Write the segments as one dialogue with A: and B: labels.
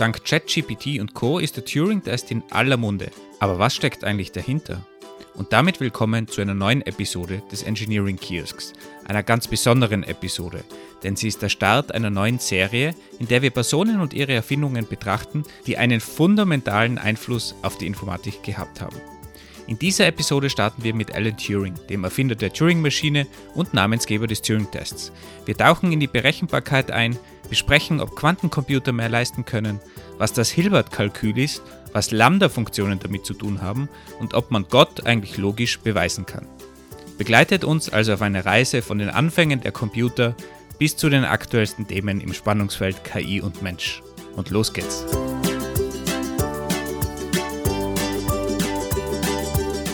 A: Dank ChatGPT und Co. ist der Turing-Test in aller Munde. Aber was steckt eigentlich dahinter? Und damit willkommen zu einer neuen Episode des Engineering Kiosks, einer ganz besonderen Episode, denn sie ist der Start einer neuen Serie, in der wir Personen und ihre Erfindungen betrachten, die einen fundamentalen Einfluss auf die Informatik gehabt haben. In dieser Episode starten wir mit Alan Turing, dem Erfinder der Turing-Maschine und Namensgeber des Turing-Tests. Wir tauchen in die Berechenbarkeit ein, besprechen, ob Quantencomputer mehr leisten können, was das Hilbert-Kalkül ist, was Lambda-Funktionen damit zu tun haben und ob man Gott eigentlich logisch beweisen kann. Begleitet uns also auf eine Reise von den Anfängen der Computer bis zu den aktuellsten Themen im Spannungsfeld KI und Mensch. Und los geht's!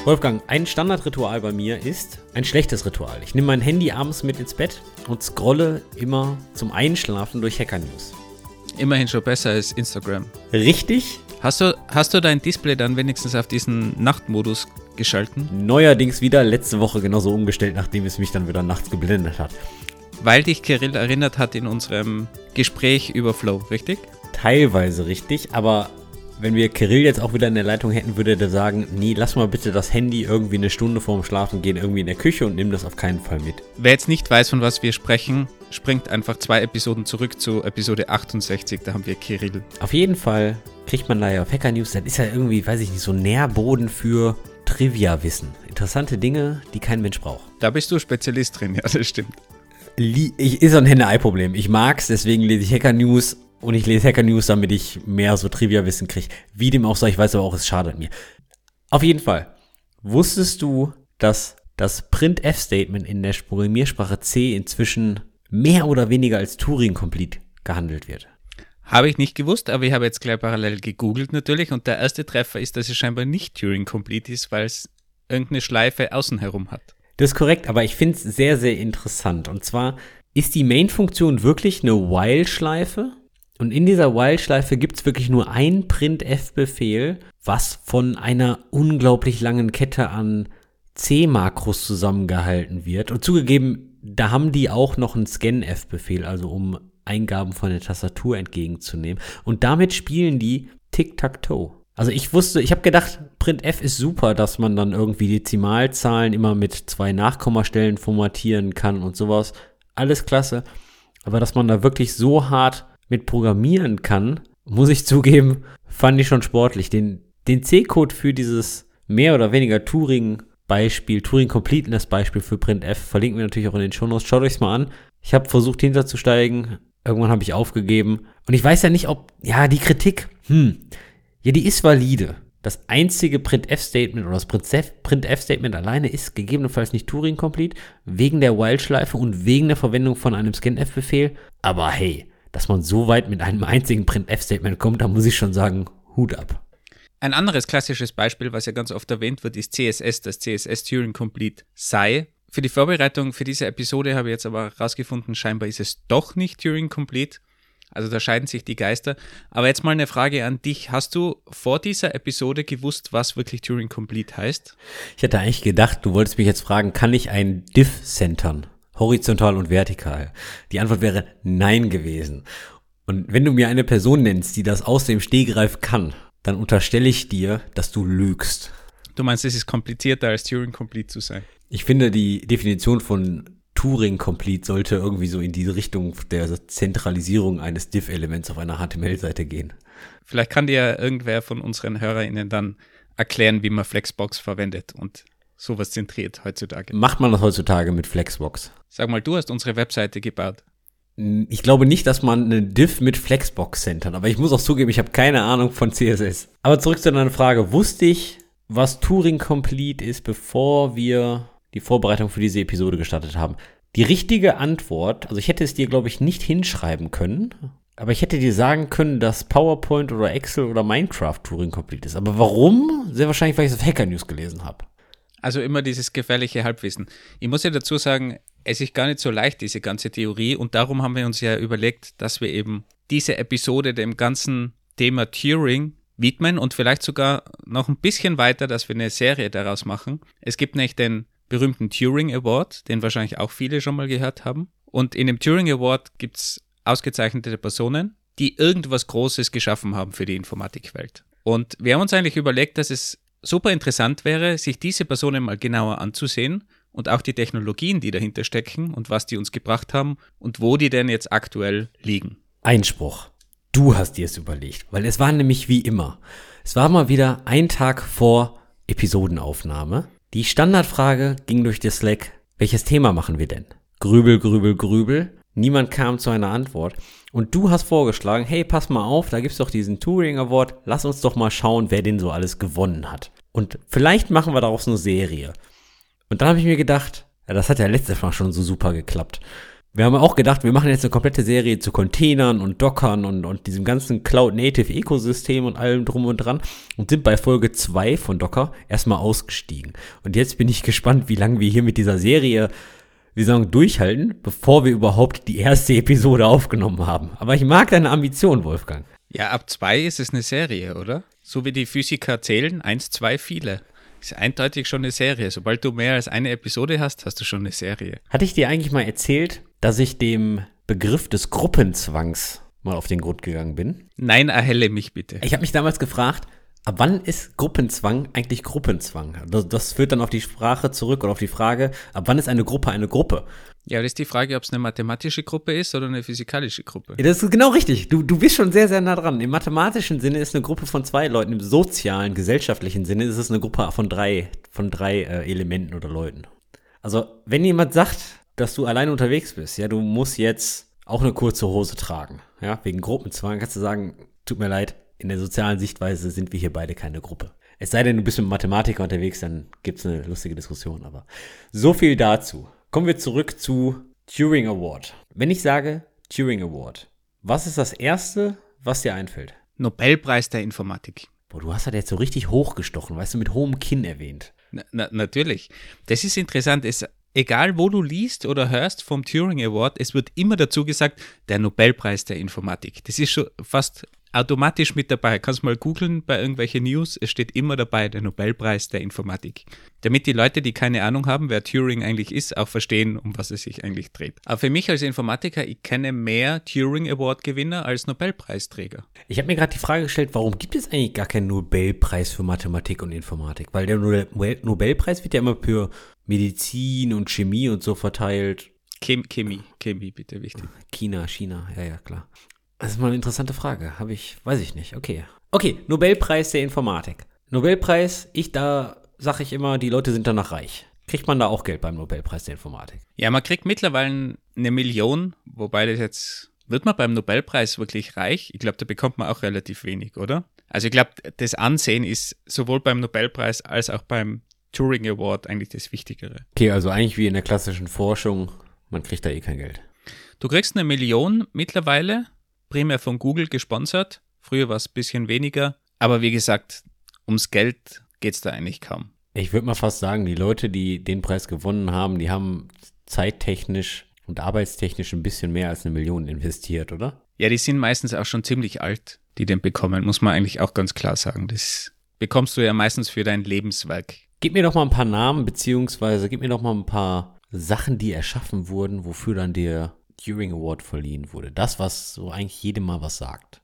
B: Wolfgang, ein Standardritual bei mir ist ein schlechtes Ritual. Ich nehme mein Handy abends mit ins Bett und scrolle immer zum Einschlafen durch Hacker News.
A: Immerhin schon besser als Instagram.
B: Richtig?
A: Hast du, hast du dein Display dann wenigstens auf diesen Nachtmodus geschalten?
B: Neuerdings wieder letzte Woche genauso umgestellt, nachdem es mich dann wieder nachts geblendet hat.
A: Weil dich Kirill erinnert hat in unserem Gespräch über Flow, richtig?
B: Teilweise richtig, aber wenn wir Kirill jetzt auch wieder in der Leitung hätten, würde der sagen, nee, lass mal bitte das Handy irgendwie eine Stunde vorm Schlafen gehen, irgendwie in der Küche und nimm das auf keinen Fall mit.
A: Wer jetzt nicht weiß, von was wir sprechen, springt einfach zwei Episoden zurück zu Episode 68, da haben wir Kirill.
B: Auf jeden Fall kriegt man da ja auf Hacker News, das ist ja irgendwie, weiß ich nicht, so Nährboden für Trivia-Wissen. Interessante Dinge, die kein Mensch braucht.
A: Da bist du Spezialist drin, ja, das stimmt.
B: Ich, ist ein Henne-Ei-Problem. Ich mag's, deswegen lese ich Hacker News und ich lese Hacker News, damit ich mehr so Trivia-Wissen kriege. Wie dem auch sei, ich weiß aber auch, es schadet mir. Auf jeden Fall. Wusstest du, dass das Printf-Statement in der Programmiersprache C inzwischen mehr oder weniger als Turing-Complete gehandelt wird?
A: Habe ich nicht gewusst, aber ich habe jetzt gleich parallel gegoogelt natürlich und der erste Treffer ist, dass es scheinbar nicht Turing-Complete ist, weil es irgendeine Schleife außen herum hat.
B: Das ist korrekt, aber ich finde es sehr, sehr interessant. Und zwar ist die Main-Funktion wirklich eine While-Schleife und in dieser While-Schleife gibt es wirklich nur ein printf-Befehl, was von einer unglaublich langen Kette an C-Makros zusammengehalten wird. Und zugegeben, da haben die auch noch einen scanf-Befehl, also um Eingaben von der Tastatur entgegenzunehmen. Und damit spielen die Tic-Tac-Toe. Also ich wusste, ich habe gedacht, printf ist super, dass man dann irgendwie Dezimalzahlen immer mit zwei Nachkommastellen formatieren kann und sowas. Alles klasse. Aber dass man da wirklich so hart mit programmieren kann, muss ich zugeben, fand ich schon sportlich. Den, den C-Code für dieses mehr oder weniger Turing-Beispiel, Turing-Completeness-Beispiel für printf verlinken wir natürlich auch in den Shownotes. Schaut euch's mal an. Ich habe versucht hinterzusteigen, irgendwann habe ich aufgegeben. Und ich weiß ja nicht, ob, ja, die Kritik, hm, ja, die ist valide. Das einzige Printf-Statement oder das Printf-Statement alleine ist gegebenenfalls nicht Turing-Complete, wegen der While-Schleife und wegen der Verwendung von einem Scanf-Befehl. Aber hey, dass man so weit mit einem einzigen Printf-Statement kommt, da muss ich schon sagen, Hut ab.
A: Ein anderes klassisches Beispiel, was ja ganz oft erwähnt wird, ist CSS, das CSS Turing Complete sei. Für die Vorbereitung für diese Episode habe ich jetzt aber herausgefunden, scheinbar ist es doch nicht Turing Complete. Also da scheiden sich die Geister. Aber jetzt mal eine Frage an dich. Hast du vor dieser Episode gewusst, was wirklich Turing Complete heißt?
B: Ich hätte eigentlich gedacht, du wolltest mich jetzt fragen, kann ich ein Diff centern? Horizontal und vertikal? Die Antwort wäre nein gewesen. Und wenn du mir eine Person nennst, die das aus dem Stehgreif kann, dann unterstelle ich dir, dass du lügst.
A: Du meinst, es ist komplizierter als Turing Complete zu sein?
B: Ich finde, die Definition von Turing Complete sollte irgendwie so in die Richtung der Zentralisierung eines Diff-Elements auf einer HTML-Seite gehen.
A: Vielleicht kann dir irgendwer von unseren HörerInnen dann erklären, wie man Flexbox verwendet und sowas zentriert heutzutage.
B: Macht man das heutzutage mit Flexbox?
A: Sag mal, du hast unsere Webseite gebaut.
B: Ich glaube nicht, dass man eine Div mit Flexbox centern, aber ich muss auch zugeben, ich habe keine Ahnung von CSS. Aber zurück zu deiner Frage. Wusste ich, was Turing Complete ist, bevor wir die Vorbereitung für diese Episode gestartet haben? Die richtige Antwort, also ich hätte es dir, glaube ich, nicht hinschreiben können, aber ich hätte dir sagen können, dass PowerPoint oder Excel oder Minecraft Turing Complete ist. Aber warum? Sehr wahrscheinlich, weil ich es auf Hacker News gelesen habe.
A: Also immer dieses gefährliche Halbwissen. Ich muss ja dazu sagen, es ist gar nicht so leicht, diese ganze Theorie. Und darum haben wir uns ja überlegt, dass wir eben diese Episode dem ganzen Thema Turing widmen und vielleicht sogar noch ein bisschen weiter, dass wir eine Serie daraus machen. Es gibt nämlich den berühmten Turing Award, den wahrscheinlich auch viele schon mal gehört haben. Und in dem Turing Award gibt es ausgezeichnete Personen, die irgendwas Großes geschaffen haben für die Informatikwelt. Und wir haben uns eigentlich überlegt, dass es super interessant wäre, sich diese Personen mal genauer anzusehen und auch die Technologien, die dahinter stecken und was die uns gebracht haben und wo die denn jetzt aktuell liegen.
B: Einspruch. Du hast dir es überlegt, weil es war nämlich wie immer. Es war mal wieder ein Tag vor Episodenaufnahme. Die Standardfrage ging durch den Slack, welches Thema machen wir denn? Grübel, grübel, grübel. Niemand kam zu einer Antwort. Und du hast vorgeschlagen, hey, pass mal auf, da gibt's doch diesen Turing Award, lass uns doch mal schauen, wer den so alles gewonnen hat. Und vielleicht machen wir daraus eine Serie. Und dann habe ich mir gedacht, ja, das hat ja letztes Mal schon so super geklappt. Wir haben auch gedacht, wir machen jetzt eine komplette Serie zu Containern und Dockern und, und diesem ganzen Cloud-Native-Ökosystem und allem drum und dran und sind bei Folge 2 von Docker erstmal ausgestiegen. Und jetzt bin ich gespannt, wie lange wir hier mit dieser Serie, wie sagen, durchhalten, bevor wir überhaupt die erste Episode aufgenommen haben. Aber ich mag deine Ambition, Wolfgang.
A: Ja, ab zwei ist es eine Serie, oder? So wie die Physiker zählen, eins, zwei, viele. Ist eindeutig schon eine Serie. Sobald du mehr als eine Episode hast, hast du schon eine Serie.
B: Hatte ich dir eigentlich mal erzählt, dass ich dem Begriff des Gruppenzwangs mal auf den Grund gegangen bin?
A: Nein, erhelle mich bitte.
B: Ich habe mich damals gefragt, ab wann ist Gruppenzwang eigentlich Gruppenzwang? Das, das führt dann auf die Sprache zurück oder auf die Frage, ab wann ist eine Gruppe eine Gruppe?
A: Ja, das ist die Frage, ob es eine mathematische Gruppe ist oder eine physikalische Gruppe.
B: Ja, das ist genau richtig. Du, du bist schon sehr, sehr nah dran. Im mathematischen Sinne ist eine Gruppe von zwei Leuten, im sozialen, gesellschaftlichen Sinne ist es eine Gruppe von drei, von drei äh, Elementen oder Leuten. Also, wenn jemand sagt, dass du alleine unterwegs bist, ja, du musst jetzt auch eine kurze Hose tragen, ja, wegen Gruppenzwang, kannst du sagen, tut mir leid, in der sozialen Sichtweise sind wir hier beide keine Gruppe. Es sei denn, du bist mit Mathematiker unterwegs, dann gibt's eine lustige Diskussion, aber so viel dazu. Kommen wir zurück zu Turing Award. Wenn ich sage Turing Award, was ist das Erste, was dir einfällt?
A: Nobelpreis der Informatik.
B: Boah, du hast halt jetzt so richtig hochgestochen, weißt du, mit hohem Kinn erwähnt.
A: Na, na, natürlich. Das ist interessant. Es, egal, wo du liest oder hörst vom Turing Award, es wird immer dazu gesagt, der Nobelpreis der Informatik. Das ist schon fast automatisch mit dabei. Kannst mal googeln bei irgendwelchen News, es steht immer dabei, der Nobelpreis der Informatik. Damit die Leute, die keine Ahnung haben, wer Turing eigentlich ist, auch verstehen, um was es sich eigentlich dreht. Aber für mich als Informatiker, ich kenne mehr Turing Award Gewinner als Nobelpreisträger.
B: Ich habe mir gerade die Frage gestellt, warum gibt es eigentlich gar keinen Nobelpreis für Mathematik und Informatik? Weil der Nobelpreis wird ja immer für Medizin und Chemie und so verteilt.
A: Chem Chemie, Chemie bitte wichtig.
B: China, China, ja, ja, klar. Das ist mal eine interessante Frage. Habe ich, weiß ich nicht. Okay. Okay, Nobelpreis der Informatik. Nobelpreis, ich da sage ich immer, die Leute sind danach reich. Kriegt man da auch Geld beim Nobelpreis der Informatik?
A: Ja, man kriegt mittlerweile eine Million, wobei das jetzt, wird man beim Nobelpreis wirklich reich? Ich glaube, da bekommt man auch relativ wenig, oder? Also ich glaube, das Ansehen ist sowohl beim Nobelpreis als auch beim Turing Award eigentlich das Wichtigere.
B: Okay, also eigentlich wie in der klassischen Forschung, man kriegt da eh kein Geld.
A: Du kriegst eine Million mittlerweile, primär von Google gesponsert. Früher war es ein bisschen weniger. Aber wie gesagt, ums Geld geht es da eigentlich kaum.
B: Ich würde mal fast sagen, die Leute, die den Preis gewonnen haben, die haben zeittechnisch und arbeitstechnisch ein bisschen mehr als eine Million investiert, oder?
A: Ja, die sind meistens auch schon ziemlich alt, die den bekommen, muss man eigentlich auch ganz klar sagen. Das bekommst du ja meistens für dein Lebenswerk.
B: Gib mir doch mal ein paar Namen, beziehungsweise gib mir doch mal ein paar Sachen, die erschaffen wurden, wofür dann der Turing Award verliehen wurde. Das, was so eigentlich jedem mal was sagt.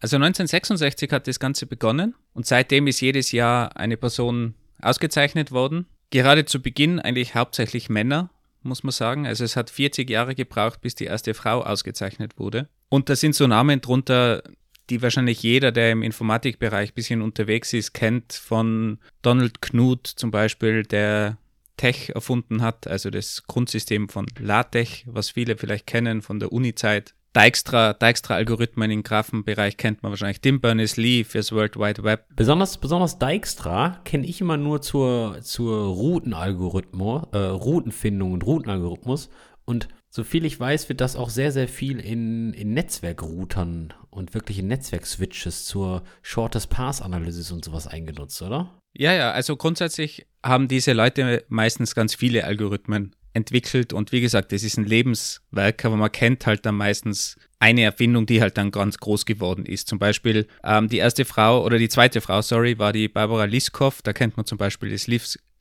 A: Also 1966 hat das Ganze begonnen und seitdem ist jedes Jahr eine Person ausgezeichnet worden. Gerade zu Beginn eigentlich hauptsächlich Männer, muss man sagen. Also es hat 40 Jahre gebraucht, bis die erste Frau ausgezeichnet wurde. Und da sind so Namen drunter, die wahrscheinlich jeder, der im Informatikbereich ein bisschen unterwegs ist, kennt, von Donald Knuth zum Beispiel, der Tech erfunden hat, also das Grundsystem von LaTeX, was viele vielleicht kennen von der Uni-Zeit. Dijkstra, Dijkstra-Algorithmen im Graphenbereich kennt man wahrscheinlich. Tim Berners-Lee fürs World Wide Web.
B: Besonders, besonders Dijkstra kenne ich immer nur zur, zur Routenalgorithmus, äh, Routenfindung und Routenalgorithmus. Und soviel ich weiß, wird das auch sehr, sehr viel in, in Netzwerkroutern und wirklich in Netzwerkswitches zur Shortest Path Analysis und sowas eingenutzt, oder?
A: Ja, ja, also grundsätzlich haben diese Leute meistens ganz viele Algorithmen entwickelt und wie gesagt, das ist ein Lebenswerk, aber man kennt halt dann meistens eine Erfindung, die halt dann ganz groß geworden ist. Zum Beispiel ähm, die erste Frau oder die zweite Frau, sorry, war die Barbara Liskov. Da kennt man zum Beispiel das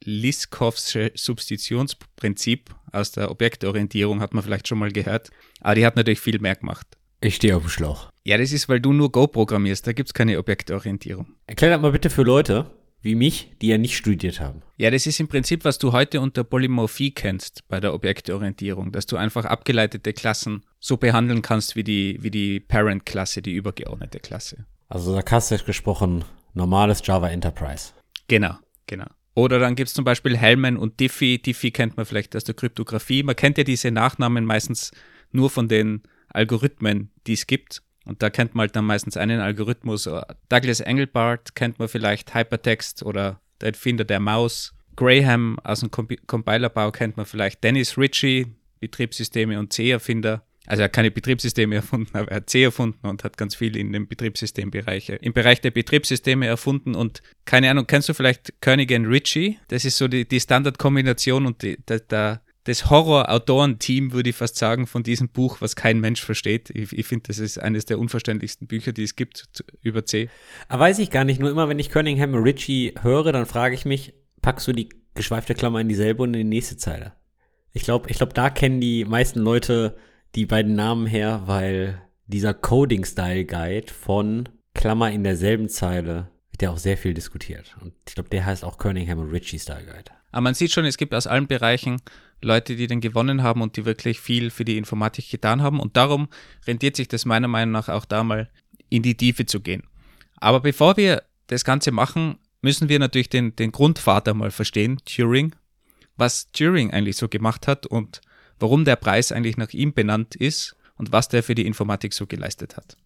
A: Liskovsche Substitutionsprinzip aus der Objektorientierung, hat man vielleicht schon mal gehört. Aber die hat natürlich viel mehr gemacht.
B: Ich stehe auf dem Schlauch.
A: Ja, das ist, weil du nur Go programmierst, da gibt es keine Objektorientierung.
B: Erklär das mal bitte für Leute wie mich, die ja nicht studiert haben.
A: Ja, das ist im Prinzip, was du heute unter Polymorphie kennst bei der Objektorientierung, dass du einfach abgeleitete Klassen so behandeln kannst wie die, wie die Parent-Klasse, die übergeordnete Klasse.
B: Also sarkastisch gesprochen, normales Java Enterprise.
A: Genau, genau. Oder dann gibt es zum Beispiel Hellman und Diffie. Diffie kennt man vielleicht aus der Kryptographie. Man kennt ja diese Nachnamen meistens nur von den Algorithmen, die es gibt. Und da kennt man halt dann meistens einen Algorithmus. Douglas Engelbart kennt man vielleicht, Hypertext oder der Erfinder der Maus. Graham aus dem Compilerbau kennt man vielleicht. Dennis Ritchie, Betriebssysteme und C-Erfinder. Also er hat keine Betriebssysteme erfunden, aber er hat C erfunden und hat ganz viel in den Betriebssystembereiche, im Bereich der Betriebssysteme erfunden und keine Ahnung, kennst du vielleicht Koenig Ritchie? Das ist so die, die Standardkombination und die, der, der das Horror-Autorenteam, würde ich fast sagen, von diesem Buch, was kein Mensch versteht. Ich, ich finde, das ist eines der unverständlichsten Bücher, die es gibt über C.
B: Aber weiß ich gar nicht. Nur immer, wenn ich Cunningham Ritchie höre, dann frage ich mich, packst du die geschweifte Klammer in dieselbe und in die nächste Zeile? Ich glaube, ich glaube, da kennen die meisten Leute die beiden Namen her, weil dieser Coding-Style-Guide von Klammer in derselben Zeile wird ja auch sehr viel diskutiert. Und ich glaube, der heißt auch Cunningham Ritchie Style Guide.
A: Aber man sieht schon, es gibt aus allen Bereichen Leute, die den gewonnen haben und die wirklich viel für die Informatik getan haben. Und darum rentiert sich das meiner Meinung nach auch da mal in die Tiefe zu gehen. Aber bevor wir das Ganze machen, müssen wir natürlich den, den Grundvater mal verstehen, Turing, was Turing eigentlich so gemacht hat und warum der Preis eigentlich nach ihm benannt ist und was der für die Informatik so geleistet hat.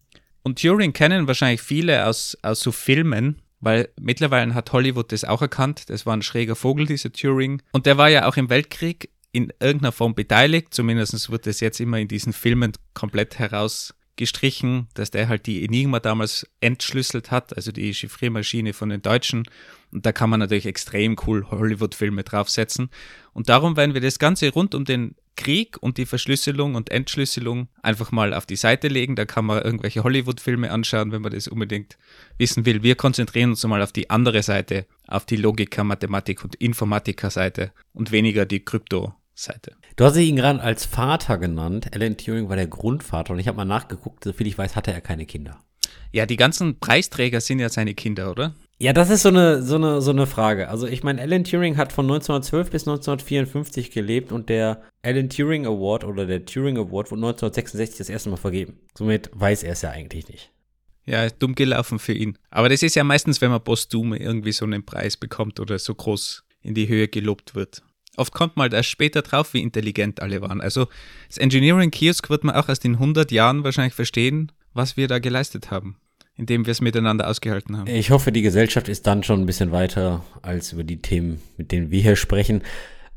A: Und Turing kennen wahrscheinlich viele aus, aus so Filmen, weil mittlerweile hat Hollywood das auch erkannt. Das war ein schräger Vogel, dieser Turing. Und der war ja auch im Weltkrieg in irgendeiner Form beteiligt. Zumindest wird das jetzt immer in diesen Filmen komplett herausgestrichen, dass der halt die Enigma damals entschlüsselt hat, also die Chiffriermaschine von den Deutschen. Und da kann man natürlich extrem cool Hollywood-Filme draufsetzen. Und darum werden wir das Ganze rund um den Krieg und die Verschlüsselung und Entschlüsselung einfach mal auf die Seite legen. Da kann man irgendwelche Hollywood-Filme anschauen, wenn man das unbedingt wissen will. Wir konzentrieren uns mal auf die andere Seite, auf die Logiker, Mathematik und Informatiker-Seite und weniger die Krypto- Seite.
B: Du hast ihn gerade als Vater genannt. Alan Turing war der Grundvater und ich habe mal nachgeguckt, soviel ich weiß, hatte er keine Kinder.
A: Ja, die ganzen Preisträger sind ja seine Kinder, oder?
B: Ja, das ist so eine, so eine, so eine Frage. Also ich meine, Alan Turing hat von 1912 bis 1954 gelebt und der Alan Turing Award oder der Turing Award wurde 1966 das erste Mal vergeben. Somit weiß er es ja eigentlich nicht.
A: Ja, dumm gelaufen für ihn. Aber das ist ja meistens, wenn man posthum irgendwie so einen Preis bekommt oder so groß in die Höhe gelobt wird. Oft kommt man erst später drauf, wie intelligent alle waren. Also das Engineering Kiosk wird man auch erst in 100 Jahren wahrscheinlich verstehen, was wir da geleistet haben, indem wir es miteinander ausgehalten haben.
B: Ich hoffe, die Gesellschaft ist dann schon ein bisschen weiter als über die Themen, mit denen wir hier sprechen.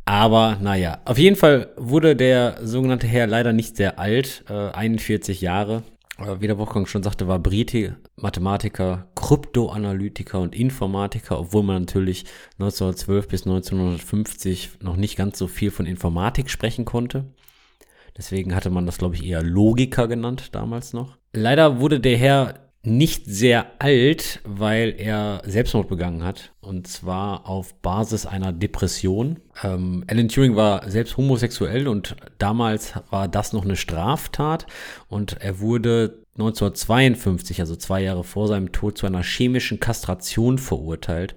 B: Aber naja, auf jeden Fall wurde der sogenannte Herr leider nicht sehr alt, äh, 41 Jahre wie der Wolfgang schon sagte, war Brite Mathematiker, Kryptoanalytiker und Informatiker, obwohl man natürlich 1912 bis 1950 noch nicht ganz so viel von Informatik sprechen konnte. Deswegen hatte man das, glaube ich, eher Logiker genannt damals noch. Leider wurde der Herr nicht sehr alt, weil er Selbstmord begangen hat. Und zwar auf Basis einer Depression. Ähm, Alan Turing war selbst homosexuell und damals war das noch eine Straftat. Und er wurde 1952, also zwei Jahre vor seinem Tod, zu einer chemischen Kastration verurteilt.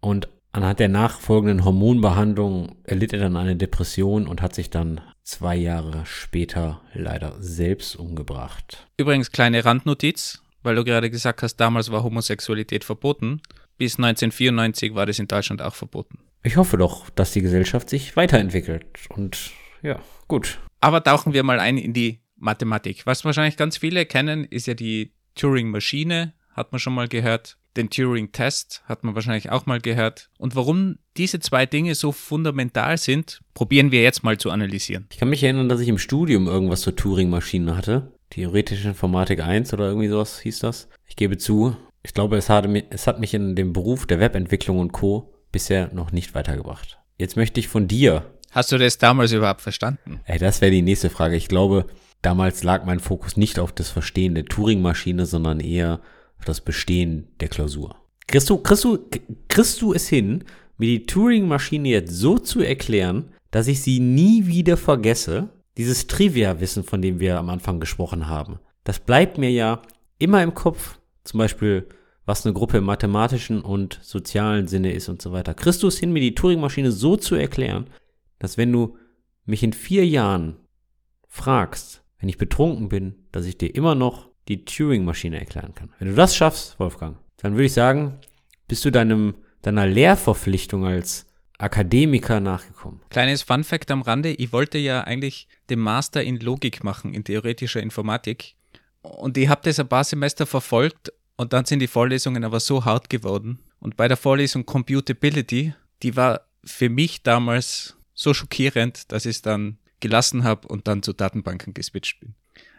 B: Und anhand der nachfolgenden Hormonbehandlung erlitt er dann eine Depression und hat sich dann zwei Jahre später leider selbst umgebracht.
A: Übrigens, kleine Randnotiz weil du gerade gesagt hast, damals war Homosexualität verboten. Bis 1994 war das in Deutschland auch verboten.
B: Ich hoffe doch, dass die Gesellschaft sich weiterentwickelt. Und ja, gut.
A: Aber tauchen wir mal ein in die Mathematik. Was wahrscheinlich ganz viele kennen, ist ja die Turing-Maschine, hat man schon mal gehört. Den Turing-Test hat man wahrscheinlich auch mal gehört. Und warum diese zwei Dinge so fundamental sind, probieren wir jetzt mal zu analysieren.
B: Ich kann mich erinnern, dass ich im Studium irgendwas zur Turing-Maschine hatte. Theoretische Informatik 1 oder irgendwie sowas hieß das. Ich gebe zu, ich glaube, es hat, es hat mich in dem Beruf der Webentwicklung und Co. bisher noch nicht weitergebracht. Jetzt möchte ich von dir.
A: Hast du das damals überhaupt verstanden?
B: Ey, das wäre die nächste Frage. Ich glaube, damals lag mein Fokus nicht auf das Verstehen der Turing-Maschine, sondern eher auf das Bestehen der Klausur. Kriegst du, kriegst du, kriegst du es hin, mir die Turing-Maschine jetzt so zu erklären, dass ich sie nie wieder vergesse dieses Trivia-Wissen, von dem wir am Anfang gesprochen haben, das bleibt mir ja immer im Kopf, zum Beispiel, was eine Gruppe im mathematischen und sozialen Sinne ist und so weiter. Es hin, mir die Turing-Maschine so zu erklären, dass wenn du mich in vier Jahren fragst, wenn ich betrunken bin, dass ich dir immer noch die Turing-Maschine erklären kann. Wenn du das schaffst, Wolfgang, dann würde ich sagen, bist du deinem, deiner Lehrverpflichtung als Akademiker nachgekommen.
A: Kleines Fun Fact am Rande, ich wollte ja eigentlich den Master in Logik machen, in theoretischer Informatik. Und ich habe das ein paar Semester verfolgt und dann sind die Vorlesungen aber so hart geworden. Und bei der Vorlesung Computability, die war für mich damals so schockierend, dass ich es dann gelassen habe und dann zu Datenbanken geswitcht bin.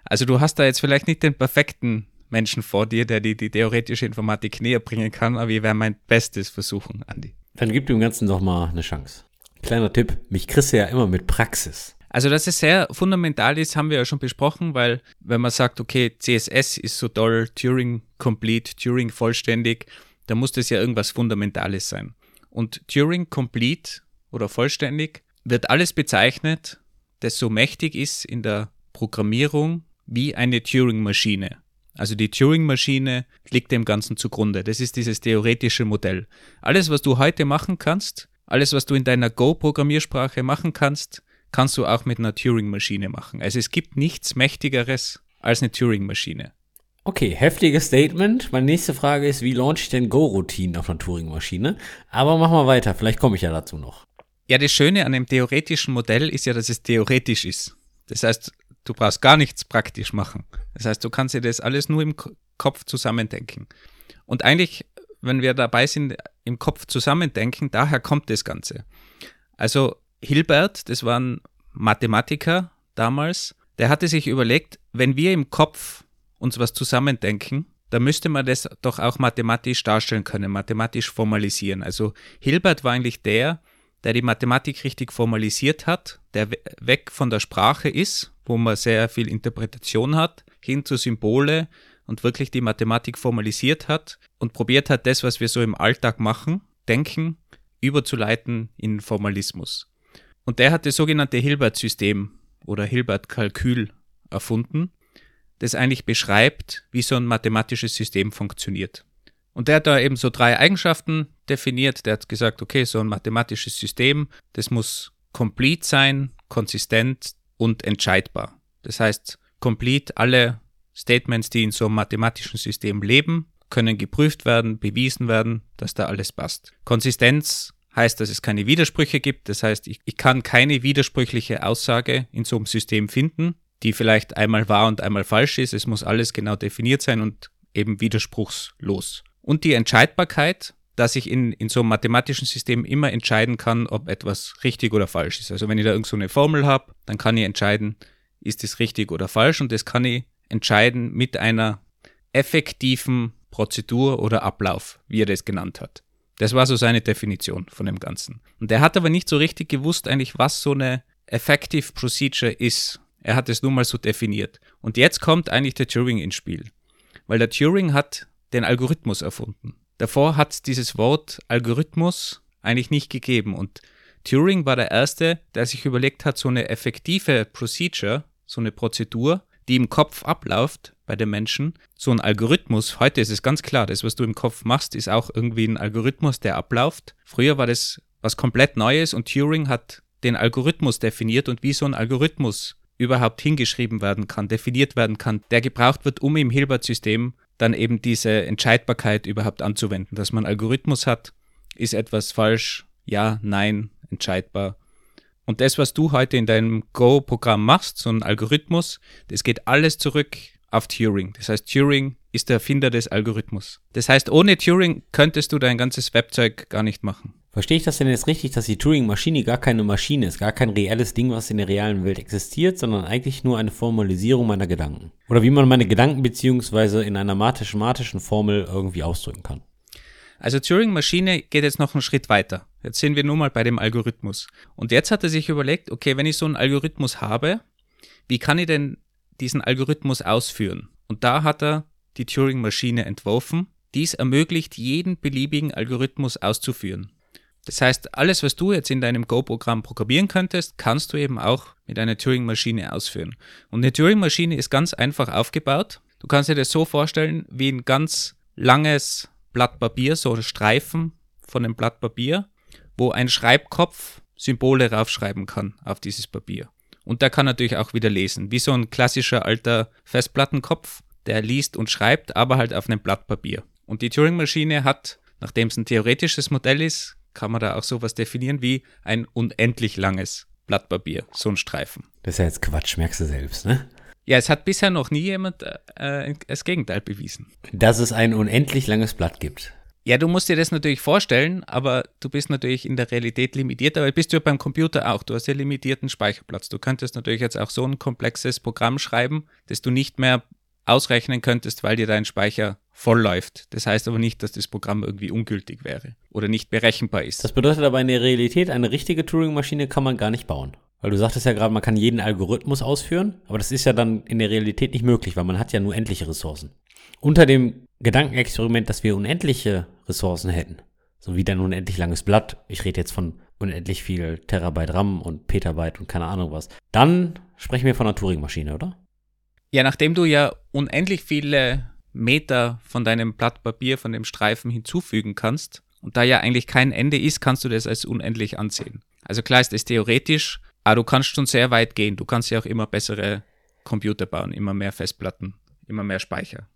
A: Also du hast da jetzt vielleicht nicht den perfekten Menschen vor dir, der dir die theoretische Informatik näher bringen kann, aber ich werde mein Bestes versuchen, Andi.
B: Dann gib dem Ganzen doch mal eine Chance. Kleiner Tipp, mich kriegst du ja immer mit Praxis.
A: Also, dass es sehr fundamental ist, haben wir ja schon besprochen, weil wenn man sagt, okay, CSS ist so toll, Turing complete, Turing vollständig, dann muss das ja irgendwas Fundamentales sein. Und Turing complete oder vollständig wird alles bezeichnet, das so mächtig ist in der Programmierung wie eine Turing-Maschine. Also die Turing-Maschine liegt dem Ganzen zugrunde. Das ist dieses theoretische Modell. Alles, was du heute machen kannst, alles, was du in deiner Go-Programmiersprache machen kannst, kannst du auch mit einer Turing-Maschine machen. Also es gibt nichts Mächtigeres als eine Turing-Maschine.
B: Okay, heftiges Statement. Meine nächste Frage ist, wie launche ich denn Go-Routinen auf einer Turing-Maschine? Aber machen wir weiter, vielleicht komme ich ja dazu noch.
A: Ja, das Schöne an einem theoretischen Modell ist ja, dass es theoretisch ist. Das heißt, du brauchst gar nichts praktisch machen. Das heißt, du kannst dir das alles nur im Kopf zusammendenken. Und eigentlich, wenn wir dabei sind, im Kopf zusammendenken, daher kommt das Ganze. Also Hilbert, das war ein Mathematiker damals, der hatte sich überlegt, wenn wir im Kopf uns was zusammendenken, dann müsste man das doch auch mathematisch darstellen können, mathematisch formalisieren. Also Hilbert war eigentlich der, der die Mathematik richtig formalisiert hat, der weg von der Sprache ist, wo man sehr viel Interpretation hat, hin zu Symbole und wirklich die Mathematik formalisiert hat und probiert hat, das, was wir so im Alltag machen, denken, überzuleiten in Formalismus. Und der hat das sogenannte Hilbert-System oder Hilbert-Kalkül erfunden, das eigentlich beschreibt, wie so ein mathematisches System funktioniert. Und der hat da eben so drei Eigenschaften definiert. Der hat gesagt, okay, so ein mathematisches System, das muss complete sein, konsistent und entscheidbar. Das heißt, complete, alle Statements, die in so einem mathematischen System leben, können geprüft werden, bewiesen werden, dass da alles passt. Konsistenz heißt, dass es keine Widersprüche gibt. Das heißt, ich, ich kann keine widersprüchliche Aussage in so einem System finden, die vielleicht einmal wahr und einmal falsch ist. Es muss alles genau definiert sein und eben widerspruchslos. Und die Entscheidbarkeit, dass ich in, in so einem mathematischen System immer entscheiden kann, ob etwas richtig oder falsch ist. Also wenn ich da irgend so Formel habe, dann kann ich entscheiden, ist es richtig oder falsch und das kann ich entscheiden mit einer effektiven Prozedur oder Ablauf, wie er das genannt hat. Das war so seine Definition von dem Ganzen. Und er hat aber nicht so richtig gewusst eigentlich, was so eine Effective Procedure ist. Er hat es nur mal so definiert. Und jetzt kommt eigentlich der Turing ins Spiel. Weil der Turing hat den Algorithmus erfunden. Davor hat es dieses Wort Algorithmus eigentlich nicht gegeben und Turing war der Erste, der sich überlegt hat, so eine effektive Procedure, so eine Prozedur, die im Kopf abläuft bei den Menschen, so ein Algorithmus, heute ist es ganz klar, das, was du im Kopf machst, ist auch irgendwie ein Algorithmus, der abläuft. Früher war das was komplett Neues und Turing hat den Algorithmus definiert und wie so ein Algorithmus überhaupt hingeschrieben werden kann, definiert werden kann, der gebraucht wird, um im Hilbert-System dann eben diese Entscheidbarkeit überhaupt anzuwenden. Dass man Algorithmus hat, ist etwas falsch, ja, nein, entscheidbar. Und das, was du heute in deinem Go-Programm machst, so ein Algorithmus, das geht alles zurück auf Turing. Das heißt, Turing ist der Erfinder des Algorithmus. Das heißt, ohne Turing könntest du dein ganzes Webzeug gar nicht machen.
B: Verstehe ich das denn jetzt richtig, dass die Turing-Maschine gar keine Maschine ist, gar kein reelles Ding, was in der realen Welt existiert, sondern eigentlich nur eine Formalisierung meiner Gedanken? Oder wie man meine Gedanken beziehungsweise in einer mathematischen Formel irgendwie ausdrücken kann?
A: Also Turing-Maschine geht jetzt noch einen Schritt weiter. Jetzt sind wir nur mal bei dem Algorithmus. Und jetzt hat er sich überlegt, okay, wenn ich so einen Algorithmus habe, wie kann ich denn diesen Algorithmus ausführen? Und da hat er die Turing-Maschine entworfen. Dies ermöglicht, jeden beliebigen Algorithmus auszuführen. Das heißt, alles, was du jetzt in deinem Go-Programm programmieren könntest, kannst du eben auch mit einer Turing-Maschine ausführen. Und eine Turing-Maschine ist ganz einfach aufgebaut. Du kannst dir das so vorstellen wie ein ganz langes Blatt Papier, so ein Streifen von dem Blatt Papier, wo ein Schreibkopf Symbole raufschreiben kann auf dieses Papier. Und der kann natürlich auch wieder lesen, wie so ein klassischer alter Festplattenkopf, der liest und schreibt, aber halt auf einem Blatt Papier. Und die Turing-Maschine hat, nachdem es ein theoretisches Modell ist, kann man da auch sowas definieren wie ein unendlich langes Blatt Papier, so ein Streifen.
B: Das ist ja jetzt Quatsch, merkst du selbst, ne?
A: Ja, es hat bisher noch nie jemand äh, das Gegenteil bewiesen.
B: Dass es ein unendlich langes Blatt gibt.
A: Ja, du musst dir das natürlich vorstellen, aber du bist natürlich in der Realität limitiert, aber bist du ja beim Computer auch. Du hast ja limitierten Speicherplatz. Du könntest natürlich jetzt auch so ein komplexes Programm schreiben, das du nicht mehr ausrechnen könntest, weil dir dein Speicher voll läuft. Das heißt aber nicht, dass das Programm irgendwie ungültig wäre oder nicht berechenbar ist.
B: Das bedeutet aber in der Realität, eine richtige Turing-Maschine kann man gar nicht bauen. Weil du sagtest ja gerade, man kann jeden Algorithmus ausführen, aber das ist ja dann in der Realität nicht möglich, weil man hat ja nur endliche Ressourcen. Unter dem Gedankenexperiment, dass wir unendliche Ressourcen hätten, so wie ein unendlich langes Blatt, ich rede jetzt von unendlich viel Terabyte RAM und Petabyte und keine Ahnung was, dann sprechen wir von einer Turing-Maschine, oder?
A: Ja, nachdem du ja unendlich viele Meter von deinem Blatt Papier, von dem Streifen hinzufügen kannst und da ja eigentlich kein Ende ist, kannst du das als unendlich ansehen. Also klar ist es theoretisch, aber du kannst schon sehr weit gehen. Du kannst ja auch immer bessere Computer bauen, immer mehr Festplatten, immer mehr Speicher.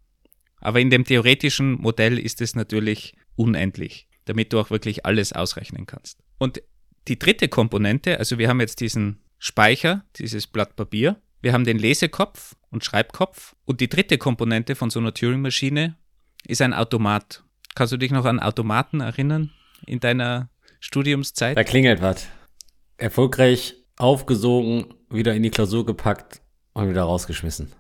A: Aber in dem theoretischen Modell ist es natürlich unendlich, damit du auch wirklich alles ausrechnen kannst. Und die dritte Komponente, also wir haben jetzt diesen Speicher, dieses Blatt Papier, wir haben den Lesekopf und Schreibkopf und die dritte Komponente von so einer Turing-Maschine ist ein Automat. Kannst du dich noch an Automaten erinnern in deiner Studiumszeit?
B: Da klingelt was. Erfolgreich aufgesogen, wieder in die Klausur gepackt und wieder rausgeschmissen.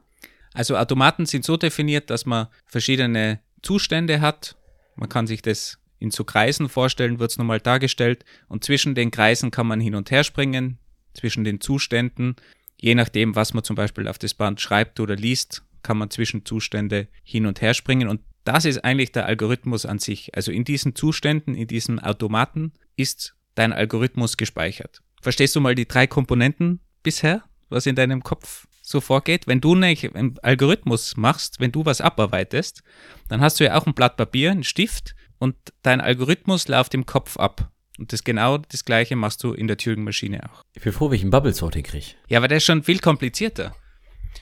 A: Also Automaten sind so definiert, dass man verschiedene Zustände hat. Man kann sich das in so Kreisen vorstellen, wird es nochmal dargestellt. Und zwischen den Kreisen kann man hin und her springen, zwischen den Zuständen. Je nachdem, was man zum Beispiel auf das Band schreibt oder liest, kann man zwischen Zustände hin und her springen. Und das ist eigentlich der Algorithmus an sich. Also in diesen Zuständen, in diesem Automaten ist dein Algorithmus gespeichert. Verstehst du mal die drei Komponenten bisher, was in deinem Kopf so vorgeht? Wenn du einen Algorithmus machst, wenn du was abarbeitest, dann hast du ja auch ein Blatt Papier, einen Stift und dein Algorithmus läuft im Kopf ab. Und das genau das gleiche machst du in der Turing-Maschine auch.
B: Ich bin froh, wie ich einen Bubble-Sorting kriege.
A: Ja, aber der ist schon viel komplizierter.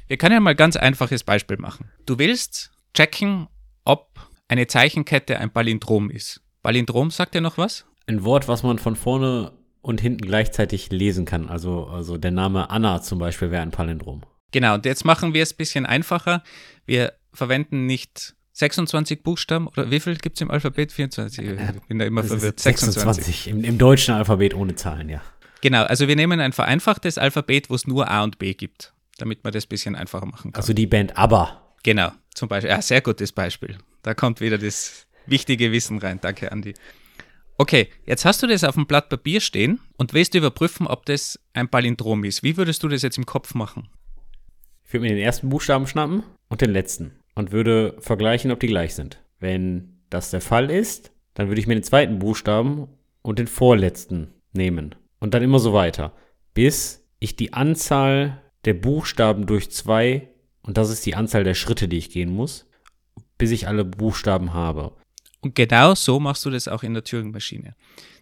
A: Wir können ja mal ein ganz einfaches Beispiel machen. Du willst checken, ob eine Zeichenkette ein Palindrom ist. Palindrom sagt dir noch was?
B: Ein Wort, was man von vorne und hinten gleichzeitig lesen kann. Also, also der Name Anna zum Beispiel wäre ein Palindrom.
A: Genau, und jetzt machen wir es ein bisschen einfacher. Wir verwenden nicht 26 Buchstaben oder wie viel gibt es im Alphabet? 24. Ich bin da immer verwirrt.
B: 26. 26. Im, Im, deutschen Alphabet ohne Zahlen, ja.
A: Genau, also wir nehmen ein vereinfachtes Alphabet, wo es nur A und B gibt, damit man das ein bisschen einfacher machen kann.
B: Also die Band ABBA.
A: Genau, zum Beispiel. Ja, sehr gutes Beispiel. Da kommt wieder das wichtige Wissen rein. Danke, Andi. Okay, jetzt hast du das auf dem Blatt Papier stehen und willst überprüfen, ob das ein Palindrom ist. Wie würdest du das jetzt im Kopf machen?
B: Ich würde mir den ersten Buchstaben schnappen und den letzten und würde vergleichen, ob die gleich sind. Wenn das der Fall ist, dann würde ich mir den zweiten Buchstaben und den vorletzten nehmen. Und dann immer so weiter, bis ich die Anzahl der Buchstaben durch zwei, und das ist die Anzahl der Schritte, die ich gehen muss, bis ich alle Buchstaben habe.
A: Und genau so machst du das auch in der Turing-Maschine.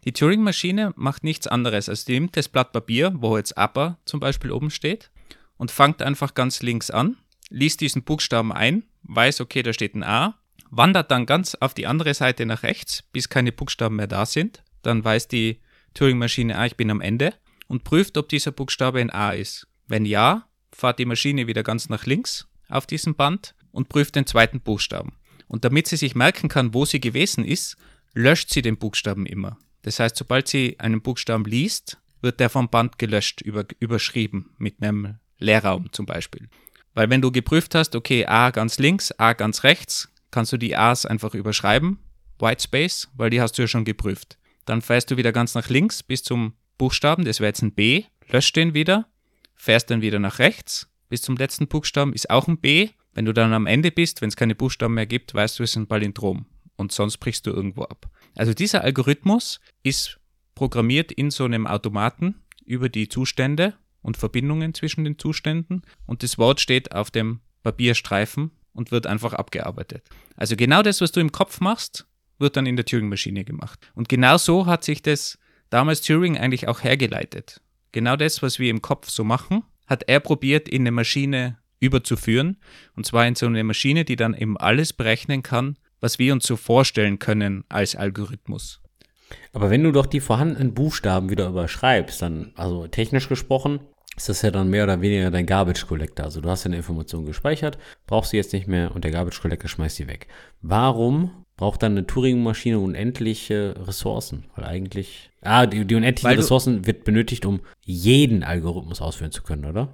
A: Die Turing-Maschine macht nichts anderes, als die nimmt das Blatt Papier, wo jetzt Upper zum Beispiel oben steht, und fangt einfach ganz links an, liest diesen Buchstaben ein, weiß, okay, da steht ein A, wandert dann ganz auf die andere Seite nach rechts, bis keine Buchstaben mehr da sind. Dann weiß die Turing-Maschine, ah, ich bin am Ende und prüft, ob dieser Buchstabe ein A ist. Wenn ja, fahrt die Maschine wieder ganz nach links auf diesem Band und prüft den zweiten Buchstaben. Und damit sie sich merken kann, wo sie gewesen ist, löscht sie den Buchstaben immer. Das heißt, sobald sie einen Buchstaben liest, wird der vom Band gelöscht, über, überschrieben mit einem Leerraum zum Beispiel. Weil wenn du geprüft hast, okay, A ganz links, A ganz rechts, kannst du die A's einfach überschreiben, White Space, weil die hast du ja schon geprüft. Dann fährst du wieder ganz nach links bis zum Buchstaben, das wäre jetzt ein B, löscht den wieder, fährst dann wieder nach rechts bis zum letzten Buchstaben, ist auch ein B wenn du dann am Ende bist, wenn es keine Buchstaben mehr gibt, weißt du, es ist ein Palindrom und sonst brichst du irgendwo ab. Also dieser Algorithmus ist programmiert in so einem Automaten über die Zustände und Verbindungen zwischen den Zuständen und das Wort steht auf dem Papierstreifen und wird einfach abgearbeitet. Also genau das, was du im Kopf machst, wird dann in der Turing-Maschine gemacht. Und genau so hat sich das damals Turing eigentlich auch hergeleitet. Genau das, was wir im Kopf so machen, hat er probiert in eine Maschine überzuführen. Und zwar in so eine Maschine, die dann eben alles berechnen kann, was wir uns so vorstellen können als Algorithmus.
B: Aber wenn du doch die vorhandenen Buchstaben wieder überschreibst, dann, also technisch gesprochen, ist das ja dann mehr oder weniger dein Garbage Collector. Also du hast deine Information gespeichert, brauchst sie jetzt nicht mehr und der Garbage Collector schmeißt sie weg. Warum braucht dann eine Turing-Maschine unendliche Ressourcen? Weil eigentlich, ah, die, die unendlichen Ressourcen wird benötigt, um jeden Algorithmus ausführen zu können, oder?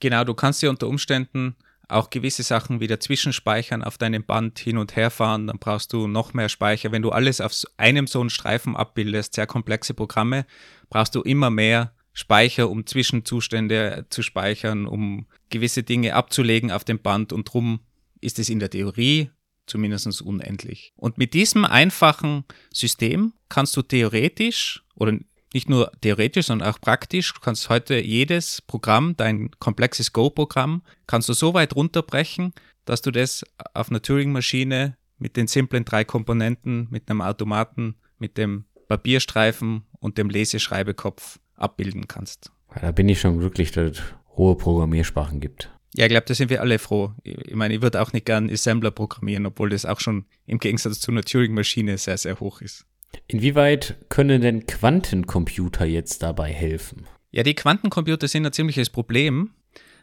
A: Genau, du kannst dir unter Umständen auch gewisse Sachen wieder zwischenspeichern auf deinem Band hin und her fahren, dann brauchst du noch mehr Speicher. Wenn du alles auf einem so einen Streifen abbildest, sehr komplexe Programme, brauchst du immer mehr Speicher, um Zwischenzustände zu speichern, um gewisse Dinge abzulegen auf dem Band und drum ist es in der Theorie zumindest unendlich. Und mit diesem einfachen System kannst du theoretisch oder nicht nur theoretisch, sondern auch praktisch. Du kannst heute jedes Programm, dein komplexes Go-Programm, kannst du so weit runterbrechen, dass du das auf einer Turing-Maschine mit den simplen drei Komponenten, mit einem Automaten, mit dem Papierstreifen und dem Leseschreibekopf abbilden kannst.
B: da bin ich schon glücklich, dass es hohe Programmiersprachen gibt.
A: Ja, ich glaube, da sind wir alle froh. Ich meine, ich würde auch nicht gern Assembler programmieren, obwohl das auch schon im Gegensatz zu einer Turing-Maschine sehr, sehr hoch ist.
B: Inwieweit können denn Quantencomputer jetzt dabei helfen?
A: Ja, die Quantencomputer sind ein ziemliches Problem,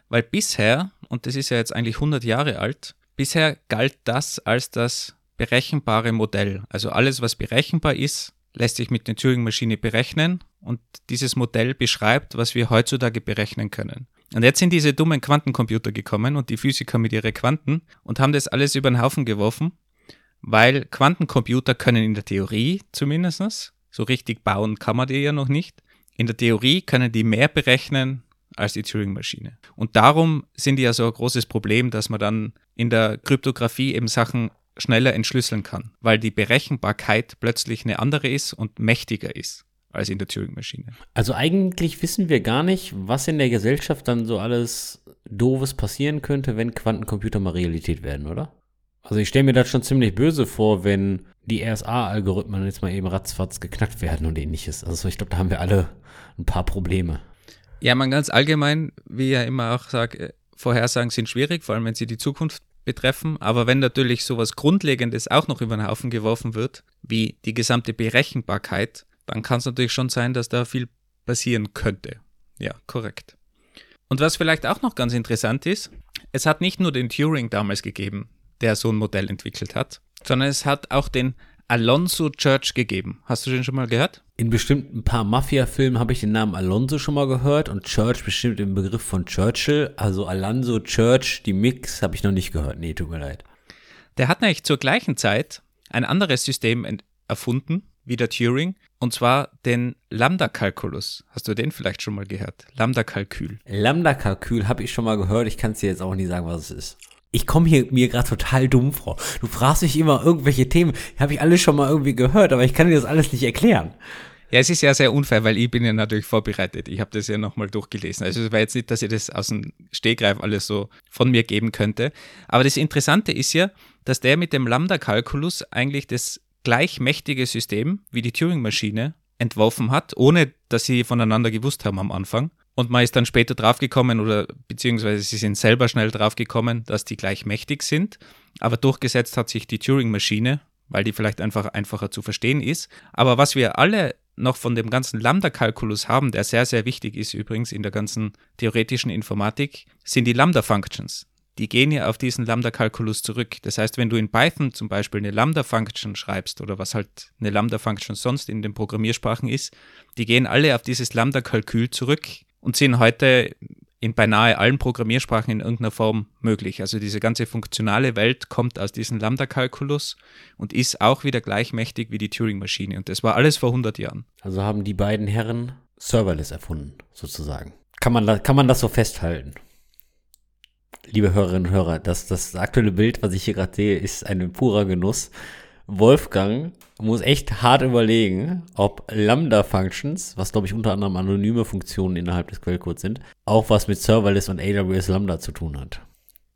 A: weil bisher, und das ist ja jetzt eigentlich 100 Jahre alt, bisher galt das als das berechenbare Modell. Also alles, was berechenbar ist, lässt sich mit der Turing-Maschine berechnen und dieses Modell beschreibt, was wir heutzutage berechnen können. Und jetzt sind diese dummen Quantencomputer gekommen und die Physiker mit ihren Quanten und haben das alles über den Haufen geworfen weil Quantencomputer können in der Theorie zumindest, so richtig bauen kann man die ja noch nicht, in der Theorie können die mehr berechnen als die Turing-Maschine. Und darum sind die ja so ein großes Problem, dass man dann in der Kryptographie eben Sachen schneller entschlüsseln kann, weil die Berechenbarkeit plötzlich eine andere ist und mächtiger ist als in der Turing-Maschine.
B: Also eigentlich wissen wir gar nicht, was in der Gesellschaft dann so alles Doofes passieren könnte, wenn Quantencomputer mal Realität werden, oder? Also ich stelle mir das schon ziemlich böse vor, wenn die RSA-Algorithmen jetzt mal eben ratzfatz geknackt werden und ähnliches. Also ich glaube, da haben wir alle ein paar Probleme.
A: Ja, man ganz allgemein, wie ja immer auch sagt, äh, Vorhersagen sind schwierig, vor allem wenn sie die Zukunft betreffen. Aber wenn natürlich sowas Grundlegendes auch noch über den Haufen geworfen wird, wie die gesamte Berechenbarkeit, dann kann es natürlich schon sein, dass da viel passieren könnte. Ja, korrekt. Und was vielleicht auch noch ganz interessant ist, es hat nicht nur den Turing damals gegeben, der so ein Modell entwickelt hat, sondern es hat auch den Alonso Church gegeben. Hast du den schon mal gehört?
B: In bestimmten paar Mafia-Filmen habe ich den Namen Alonso schon mal gehört und Church bestimmt im Begriff von Churchill. Also Alonso Church, die Mix, habe ich noch nicht gehört. Nee, tut mir leid.
A: Der hat nämlich zur gleichen Zeit ein anderes System erfunden, wie der Turing, und zwar den Lambda-Kalkulus. Hast du den vielleicht schon mal gehört? Lambda-Kalkül.
B: Lambda-Kalkül habe ich schon mal gehört. Ich kann es dir jetzt auch nicht sagen, was es ist ich komme hier mir gerade total dumm vor. Du fragst mich immer irgendwelche Themen, habe ich alles schon mal irgendwie gehört, aber ich kann dir das alles nicht erklären.
A: Ja, es ist ja sehr unfair, weil ich bin ja natürlich vorbereitet. Ich habe das ja nochmal durchgelesen. Also es war jetzt nicht, dass ich das aus dem Stegreif alles so von mir geben könnte. Aber das Interessante ist ja, dass der mit dem Lambda-Kalkulus eigentlich das gleich mächtige System wie die Turing-Maschine entworfen hat, ohne dass sie voneinander gewusst haben am Anfang. Und man ist dann später draufgekommen oder beziehungsweise sie sind selber schnell draufgekommen, dass die gleich mächtig sind. Aber durchgesetzt hat sich die Turing-Maschine, weil die vielleicht einfach einfacher zu verstehen ist. Aber was wir alle noch von dem ganzen Lambda-Kalkulus haben, der sehr, sehr wichtig ist übrigens in der ganzen theoretischen Informatik, sind die Lambda-Functions. Die gehen ja auf diesen Lambda-Kalkulus zurück. Das heißt, wenn du in Python zum Beispiel eine Lambda-Function schreibst oder was halt eine Lambda-Function sonst in den Programmiersprachen ist, die gehen alle auf dieses Lambda-Kalkül zurück und sind heute in beinahe allen Programmiersprachen in irgendeiner Form möglich. Also diese ganze funktionale Welt kommt aus diesem Lambda-Kalkulus und ist auch wieder gleich mächtig wie die Turing-Maschine. Und das war alles vor 100 Jahren.
B: Also haben die beiden Herren Serverless erfunden, sozusagen. Kann man, kann man das so festhalten? Liebe Hörerinnen und Hörer, das, das aktuelle Bild, was ich hier gerade sehe, ist ein purer Genuss. Wolfgang muss echt hart überlegen, ob Lambda-Functions, was glaube ich unter anderem anonyme Funktionen innerhalb des Quellcodes sind, auch was mit Serverless und AWS Lambda zu tun hat.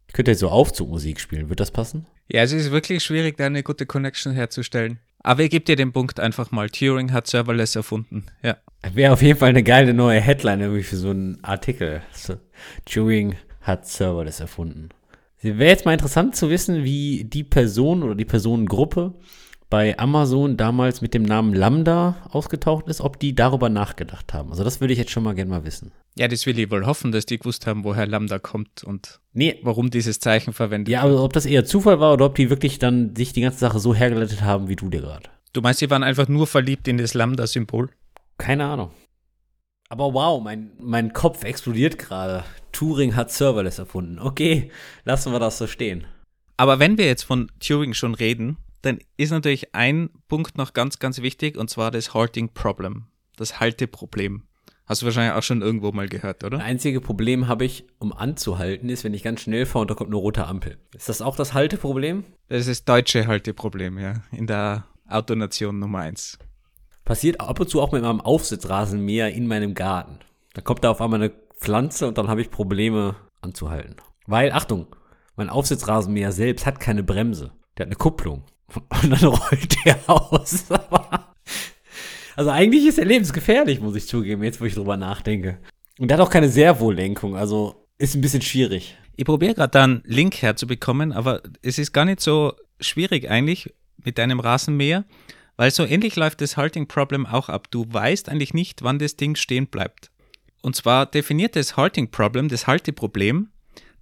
B: Ich könnte jetzt so Aufzugmusik spielen. Wird das passen?
A: Ja, es ist wirklich schwierig, da eine gute Connection herzustellen. Aber ich gebe dir den Punkt einfach mal. Turing hat Serverless erfunden. Ja.
B: Wäre auf jeden Fall eine geile neue Headline irgendwie für so einen Artikel. So, Turing hat Serverless erfunden. Wäre jetzt mal interessant zu wissen, wie die Person oder die Personengruppe bei Amazon damals mit dem Namen Lambda ausgetaucht ist, ob die darüber nachgedacht haben. Also das würde ich jetzt schon mal gerne mal wissen.
A: Ja, das will ich wohl hoffen, dass die gewusst haben, woher Lambda kommt und
B: Nee,
A: warum dieses Zeichen verwendet
B: ja, aber ob das eher Zufall war oder ob die wirklich dann sich die ganze Sache so hergeleitet haben, wie du dir gerade.
A: Du meinst, sie waren einfach nur verliebt in das Lambda-Symbol?
B: Keine Ahnung. Aber wow, mein, mein Kopf explodiert gerade. Turing hat Serverless erfunden. Okay, lassen wir das so stehen.
A: Aber wenn wir jetzt von Turing schon reden, dann ist natürlich ein Punkt noch ganz, ganz wichtig und zwar das Halting Problem, das Halteproblem. Hast du wahrscheinlich auch schon irgendwo mal gehört, oder?
B: Das einzige Problem habe ich, um anzuhalten, ist, wenn ich ganz schnell fahre und da kommt eine rote Ampel. Ist das auch das Halteproblem?
A: Das ist das deutsche Halteproblem, ja, in der Autonation Nummer eins.
B: Passiert ab und zu auch mit meinem Aufsitzrasenmäher in meinem Garten. Da kommt da auf einmal eine Pflanze und dann habe ich Probleme anzuhalten. Weil, Achtung, mein Aufsitzrasenmäher selbst hat keine Bremse. Der hat eine Kupplung. Und dann rollt der aus. also eigentlich ist er lebensgefährlich, muss ich zugeben, jetzt wo ich drüber nachdenke. Und der hat auch keine Servolenkung, also ist ein bisschen schwierig.
A: Ich probiere gerade da einen Link herzubekommen, aber es ist gar nicht so schwierig eigentlich mit deinem Rasenmäher, weil so ähnlich läuft das Halting Problem auch ab. Du weißt eigentlich nicht, wann das Ding stehen bleibt. Und zwar definiert das Halting Problem, das Halteproblem,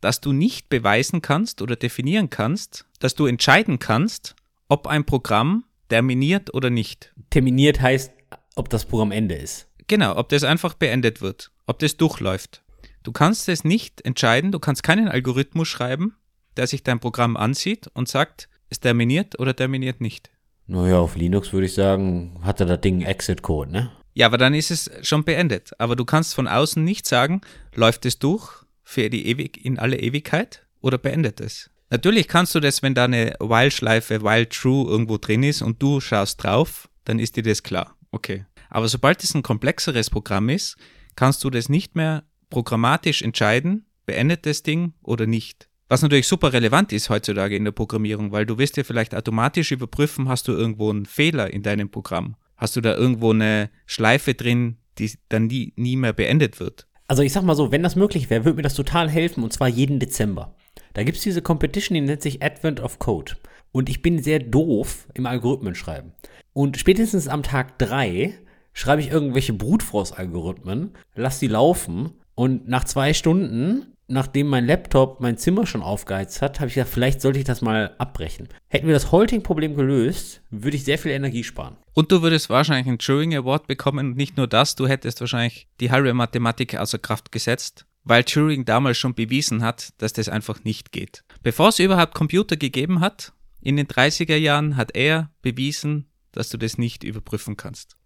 A: dass du nicht beweisen kannst oder definieren kannst, dass du entscheiden kannst, ob ein Programm terminiert oder nicht.
B: Terminiert heißt, ob das Programm Ende ist.
A: Genau, ob das einfach beendet wird, ob das durchläuft. Du kannst es nicht entscheiden, du kannst keinen Algorithmus schreiben, der sich dein Programm ansieht und sagt, es terminiert oder terminiert nicht.
B: Naja, auf Linux würde ich sagen, hatte das Ding Exit-Code, ne?
A: Ja, aber dann ist es schon beendet. Aber du kannst von außen nicht sagen, läuft es durch für die Ewig in alle Ewigkeit oder beendet es. Natürlich kannst du das, wenn da eine While-Schleife, while true irgendwo drin ist und du schaust drauf, dann ist dir das klar. Okay. Aber sobald es ein komplexeres Programm ist, kannst du das nicht mehr programmatisch entscheiden, beendet das Ding oder nicht. Was natürlich super relevant ist heutzutage in der Programmierung, weil du wirst ja vielleicht automatisch überprüfen, hast du irgendwo einen Fehler in deinem Programm? Hast du da irgendwo eine Schleife drin, die dann nie, nie mehr beendet wird?
B: Also ich sag mal so, wenn das möglich wäre, würde mir das total helfen und zwar jeden Dezember. Da gibt es diese Competition, die nennt sich Advent of Code. Und ich bin sehr doof im Algorithmenschreiben. Und spätestens am Tag 3 schreibe ich irgendwelche Brute-Force-Algorithmen, lass die laufen und nach zwei Stunden, nachdem mein Laptop mein Zimmer schon aufgeheizt hat, habe ich gedacht, vielleicht sollte ich das mal abbrechen. Hätten wir das Halting-Problem gelöst, würde ich sehr viel Energie sparen.
A: Und du würdest wahrscheinlich einen Turing Award bekommen und nicht nur das, du hättest wahrscheinlich die halbe Mathematik außer Kraft gesetzt, weil Turing damals schon bewiesen hat, dass das einfach nicht geht. Bevor es überhaupt Computer gegeben hat, in den 30er Jahren hat er bewiesen, dass du das nicht überprüfen kannst.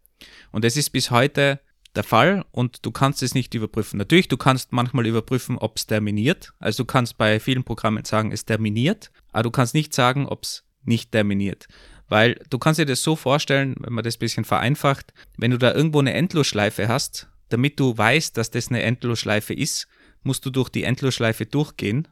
A: Und es ist bis heute der Fall und du kannst es nicht überprüfen. Natürlich, du kannst manchmal überprüfen, ob es terminiert. Also du kannst bei vielen Programmen sagen, es terminiert, aber du kannst nicht sagen, ob es nicht terminiert. Weil du kannst dir das so vorstellen, wenn man das ein bisschen vereinfacht, wenn du da irgendwo eine Endlosschleife hast, damit du weißt, dass das eine Endlosschleife ist, musst du durch die Endlosschleife durchgehen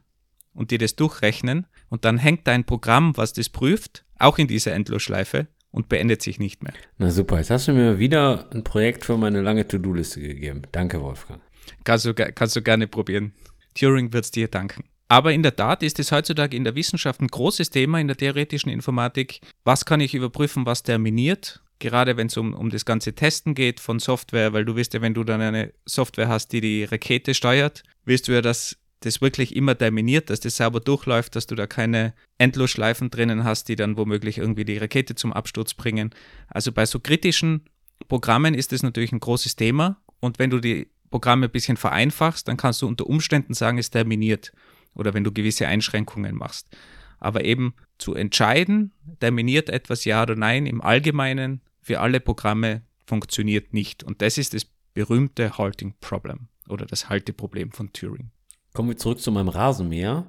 A: und dir das durchrechnen und dann hängt dein Programm, was das prüft, auch in dieser Endlosschleife und beendet sich nicht mehr.
B: Na super, jetzt hast du mir wieder ein Projekt für meine lange To-Do-Liste gegeben. Danke, Wolfgang.
A: Kannst du, kannst du gerne probieren. Turing wird es dir danken. Aber in der Tat ist es heutzutage in der Wissenschaft ein großes Thema in der theoretischen Informatik. Was kann ich überprüfen, was terminiert? Gerade wenn es um, um das ganze Testen geht von Software, weil du wirst ja, wenn du dann eine Software hast, die die Rakete steuert, wirst du ja, dass das wirklich immer terminiert, dass das sauber durchläuft, dass du da keine Endlosschleifen drinnen hast, die dann womöglich irgendwie die Rakete zum Absturz bringen. Also bei so kritischen Programmen ist das natürlich ein großes Thema. Und wenn du die Programme ein bisschen vereinfachst, dann kannst du unter Umständen sagen, es terminiert. Oder wenn du gewisse Einschränkungen machst. Aber eben zu entscheiden, terminiert etwas ja oder nein, im Allgemeinen für alle Programme funktioniert nicht. Und das ist das berühmte Halting Problem oder das Halteproblem von Turing.
B: Kommen wir zurück zu meinem Rasenmäher.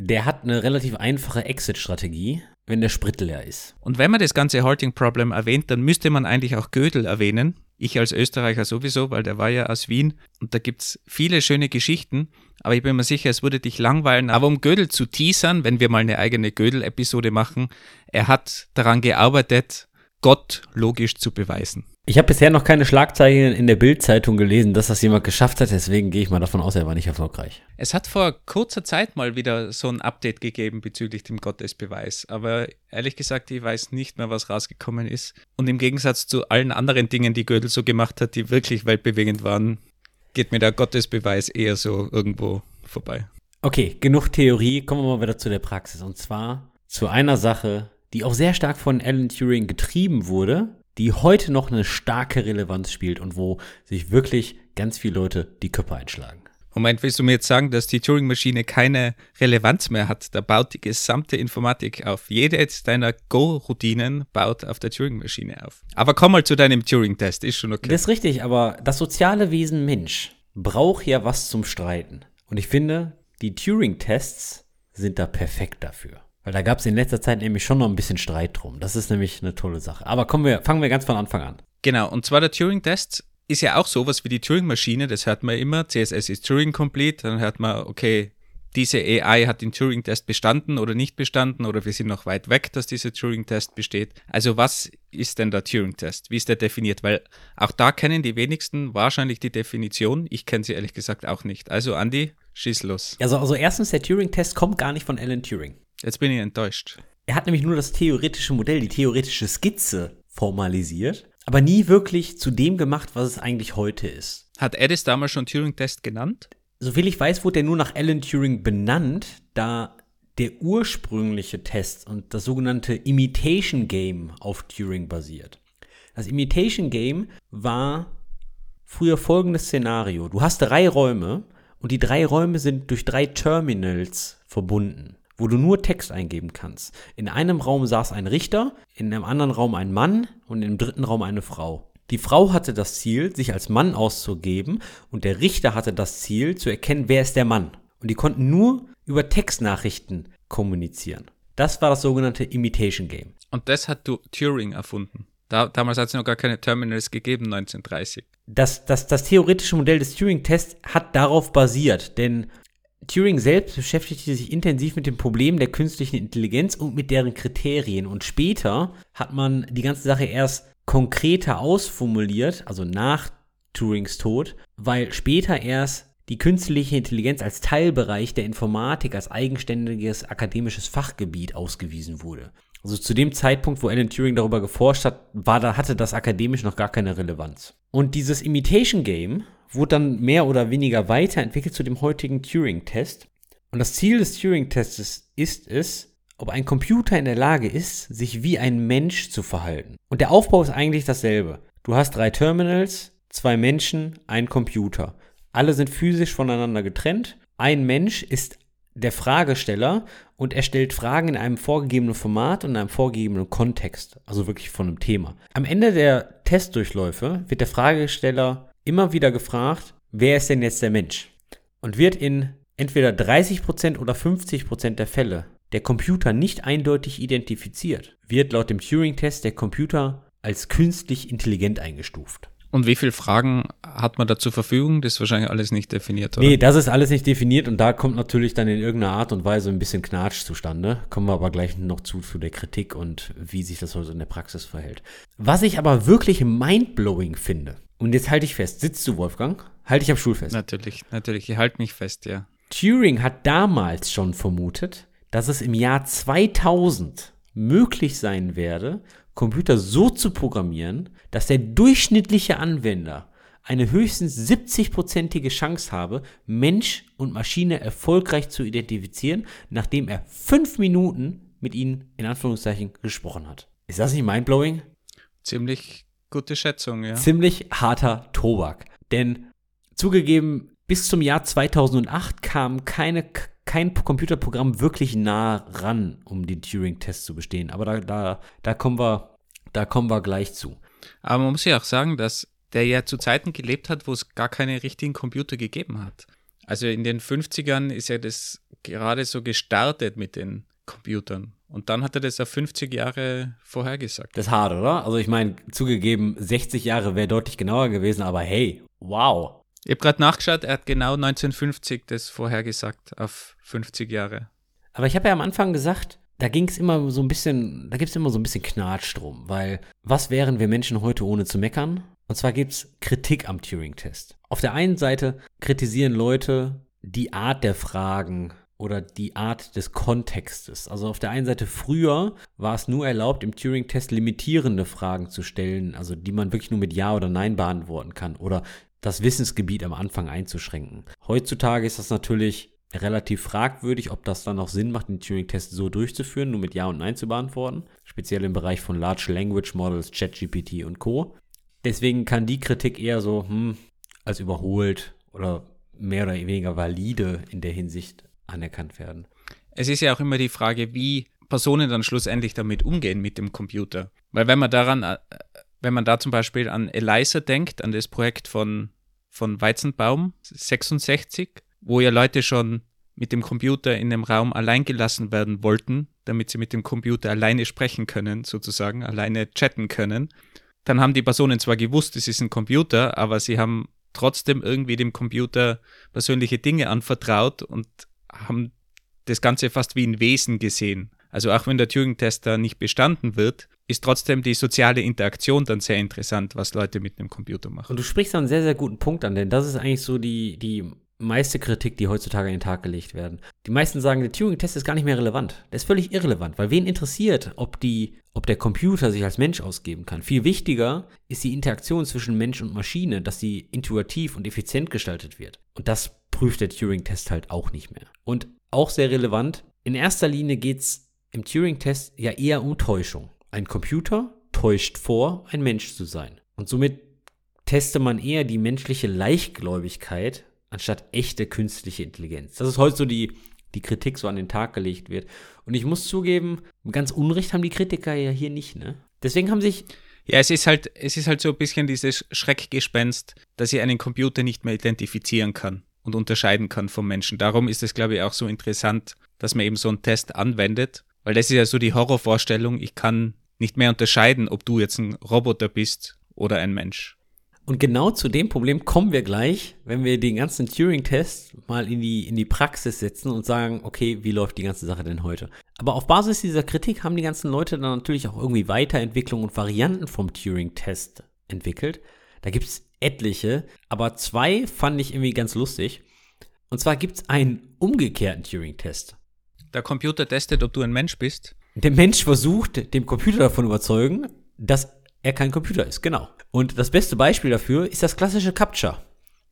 B: Der hat eine relativ einfache Exit-Strategie, wenn der Sprit leer ist.
A: Und wenn man das ganze Halting Problem erwähnt, dann müsste man eigentlich auch Gödel erwähnen, Ich als Österreicher sowieso, weil der war ja aus Wien und da gibt es viele schöne Geschichten, aber ich bin mir sicher, es würde dich langweilen. Aber um Gödel zu teasern, wenn wir mal eine eigene Gödel-Episode machen, er hat daran gearbeitet, Gott logisch zu beweisen.
B: Ich habe bisher noch keine Schlagzeilen in der Bild-Zeitung gelesen, dass das jemand geschafft hat, deswegen gehe ich mal davon aus, er war nicht erfolgreich.
A: Es hat vor kurzer Zeit mal wieder so ein Update gegeben bezüglich dem Gottesbeweis, aber ehrlich gesagt, ich weiß nicht mehr, was rausgekommen ist. Und im Gegensatz zu allen anderen Dingen, die Gödel so gemacht hat, die wirklich weltbewegend waren, geht mir der Gottesbeweis eher so irgendwo vorbei.
B: Okay, genug Theorie, kommen wir mal wieder zu der Praxis. Und zwar zu einer Sache, die auch sehr stark von Alan Turing getrieben wurde, die heute noch eine starke Relevanz spielt und wo sich wirklich ganz viele Leute die Köpfe einschlagen.
A: Moment, willst du mir jetzt sagen, dass die Turing-Maschine keine Relevanz mehr hat? Da baut die gesamte Informatik auf. Jede deiner Go-Routinen baut auf der Turing-Maschine auf. Aber komm mal zu deinem Turing-Test, ist schon okay.
B: Das ist richtig, aber das soziale Wesen Mensch braucht ja was zum Streiten. Und ich finde, die Turing-Tests sind da perfekt dafür. Weil da gab es in letzter Zeit nämlich schon noch ein bisschen Streit drum. Das ist nämlich eine tolle Sache. Aber kommen wir, fangen wir ganz von Anfang an.
A: Genau, und zwar der Turing-Test ist ja auch sowas wie die Turing-Maschine, das hört man immer. CSS ist Turing-complete, dann hört man, okay, diese AI hat den Turing-Test bestanden oder nicht bestanden oder wir sind noch weit weg, dass dieser Turing-Test besteht. Also was ist denn der Turing-Test? Wie ist der definiert? Weil auch da kennen die wenigsten wahrscheinlich die Definition. Ich kenne sie ehrlich gesagt auch nicht. Also Andy, schieß los.
B: Also, also erstens, der Turing-Test kommt gar nicht von Alan Turing.
A: Jetzt bin ich enttäuscht.
B: Er hat nämlich nur das theoretische Modell, die theoretische Skizze formalisiert, aber nie wirklich zu dem gemacht, was es eigentlich heute ist.
A: Hat Edis damals schon Turing-Test genannt?
B: Soviel ich weiß, wurde er nur nach Alan Turing benannt, da der ursprüngliche Test und das sogenannte Imitation Game auf Turing basiert. Das Imitation Game war früher folgendes Szenario. Du hast drei Räume und die drei Räume sind durch drei Terminals verbunden wo du nur Text eingeben kannst. In einem Raum saß ein Richter, in einem anderen Raum ein Mann und im dritten Raum eine Frau. Die Frau hatte das Ziel, sich als Mann auszugeben und der Richter hatte das Ziel, zu erkennen, wer ist der Mann. Und die konnten nur über Textnachrichten kommunizieren. Das war das sogenannte Imitation Game.
A: Und das hat du Turing erfunden. Da, damals hat es noch gar keine Terminals gegeben, 1930.
B: Das, das, das theoretische Modell des Turing-Tests hat darauf basiert, denn Turing selbst beschäftigte sich intensiv mit dem Problem der künstlichen Intelligenz und mit deren Kriterien. Und später hat man die ganze Sache erst konkreter ausformuliert, also nach Turings Tod, weil später erst die künstliche Intelligenz als Teilbereich der Informatik als eigenständiges akademisches Fachgebiet ausgewiesen wurde. Also zu dem Zeitpunkt, wo Alan Turing darüber geforscht hat, war da, hatte das akademisch noch gar keine Relevanz. Und dieses Imitation Game wurde dann mehr oder weniger weiterentwickelt zu dem heutigen Turing-Test. Und das Ziel des Turing-Tests ist es, ob ein Computer in der Lage ist, sich wie ein Mensch zu verhalten. Und der Aufbau ist eigentlich dasselbe. Du hast drei Terminals, zwei Menschen, ein Computer. Alle sind physisch voneinander getrennt. Ein Mensch ist der Fragesteller und er stellt Fragen in einem vorgegebenen Format und in einem vorgegebenen Kontext, also wirklich von einem Thema. Am Ende der Testdurchläufe wird der Fragesteller immer wieder gefragt, wer ist denn jetzt der Mensch? Und wird in entweder 30% oder 50% der Fälle der Computer nicht eindeutig identifiziert, wird laut dem Turing-Test der Computer als künstlich intelligent eingestuft.
A: Und wie viele Fragen hat man da zur Verfügung? Das ist wahrscheinlich alles nicht definiert,
B: oder? Nee, das ist alles nicht definiert und da kommt natürlich dann in irgendeiner Art und Weise ein bisschen Knatsch zustande. Kommen wir aber gleich noch zu, zu der Kritik und wie sich das heute in der Praxis verhält. Was ich aber wirklich mindblowing finde, und jetzt halte ich fest. Sitzt du, Wolfgang? Halte ich am Stuhl fest.
A: Natürlich, natürlich. Ich halte mich fest, ja.
B: Turing hat damals schon vermutet, dass es im Jahr 2000 möglich sein werde, Computer so zu programmieren, dass der durchschnittliche Anwender eine höchstens 70-prozentige Chance habe, Mensch und Maschine erfolgreich zu identifizieren, nachdem er fünf Minuten mit ihnen in Anführungszeichen gesprochen hat. Ist das nicht mindblowing?
A: Ziemlich Gute Schätzung, ja.
B: Ziemlich harter Tobak. Denn zugegeben, bis zum Jahr 2008 kam keine, kein Computerprogramm wirklich nah ran, um den Turing-Test zu bestehen. Aber da, da, da, kommen wir, da kommen wir gleich zu.
A: Aber man muss ja auch sagen, dass der ja zu Zeiten gelebt hat, wo es gar keine richtigen Computer gegeben hat. Also in den 50ern ist ja das gerade so gestartet mit den Computern. Und dann hat er das auf 50 Jahre vorhergesagt.
B: Das ist hart, oder? Also ich meine, zugegeben, 60 Jahre wäre deutlich genauer gewesen, aber hey, wow.
A: Ich habe gerade nachgeschaut, er hat genau 1950 das vorhergesagt auf 50 Jahre.
B: Aber ich habe ja am Anfang gesagt, da ging es immer so ein bisschen, da gibt es immer so ein bisschen Knatsch drum, weil was wären wir Menschen heute ohne zu meckern? Und zwar gibt es Kritik am Turing-Test. Auf der einen Seite kritisieren Leute die Art der Fragen oder die Art des Kontextes. Also auf der einen Seite früher war es nur erlaubt, im Turing-Test limitierende Fragen zu stellen, also die man wirklich nur mit Ja oder Nein beantworten kann oder das Wissensgebiet am Anfang einzuschränken. Heutzutage ist das natürlich relativ fragwürdig, ob das dann noch Sinn macht, den Turing-Test so durchzuführen, nur mit Ja und Nein zu beantworten. Speziell im Bereich von Large Language Models, ChatGPT und Co. Deswegen kann die Kritik eher so hm, als überholt oder mehr oder weniger valide in der Hinsicht anerkannt werden.
A: Es ist ja auch immer die Frage, wie Personen dann schlussendlich damit umgehen mit dem Computer. Weil wenn man daran, äh, wenn man da zum Beispiel an ELISA denkt, an das Projekt von, von Weizenbaum 66, wo ja Leute schon mit dem Computer in einem Raum allein gelassen werden wollten, damit sie mit dem Computer alleine sprechen können, sozusagen, alleine chatten können. Dann haben die Personen zwar gewusst, es ist ein Computer, aber sie haben trotzdem irgendwie dem Computer persönliche Dinge anvertraut und haben das Ganze fast wie ein Wesen gesehen. Also auch wenn der Turing-Test da nicht bestanden wird, ist trotzdem die soziale Interaktion dann sehr interessant, was Leute mit einem Computer machen.
B: Und du sprichst da einen sehr, sehr guten Punkt an, denn das ist eigentlich so die, die meiste Kritik, die heutzutage an den Tag gelegt werden. Die meisten sagen, der Turing-Test ist gar nicht mehr relevant. Der ist völlig irrelevant, weil wen interessiert, ob, die, ob der Computer sich als Mensch ausgeben kann. Viel wichtiger ist die Interaktion zwischen Mensch und Maschine, dass sie intuitiv und effizient gestaltet wird. Und das prüft der Turing-Test halt auch nicht mehr. Und auch sehr relevant, in erster Linie geht es im Turing-Test ja eher um Täuschung. Ein Computer täuscht vor, ein Mensch zu sein. Und somit teste man eher die menschliche Leichtgläubigkeit anstatt echte künstliche Intelligenz. Das ist heute so die, die Kritik so an den Tag gelegt wird. Und ich muss zugeben, ganz Unrecht haben die Kritiker ja hier nicht, ne? Deswegen haben sich.
A: Ja, es ist halt, es ist halt so ein bisschen dieses Schreckgespenst, dass ich einen Computer nicht mehr identifizieren kann und unterscheiden kann vom Menschen. Darum ist es, glaube ich, auch so interessant, dass man eben so einen Test anwendet, weil das ist ja so die Horrorvorstellung, ich kann nicht mehr unterscheiden, ob du jetzt ein Roboter bist oder ein Mensch.
B: Und genau zu dem Problem kommen wir gleich, wenn wir den ganzen Turing-Test mal in die, in die Praxis setzen und sagen, okay, wie läuft die ganze Sache denn heute? Aber auf Basis dieser Kritik haben die ganzen Leute dann natürlich auch irgendwie Weiterentwicklungen und Varianten vom Turing-Test entwickelt. Da gibt es etliche, aber zwei fand ich irgendwie ganz lustig. Und zwar gibt es einen umgekehrten Turing-Test.
A: Der Computer testet, ob du ein Mensch bist.
B: Der Mensch versucht, dem Computer davon überzeugen, dass er kein Computer ist, genau. Und das beste Beispiel dafür ist das klassische Captcha.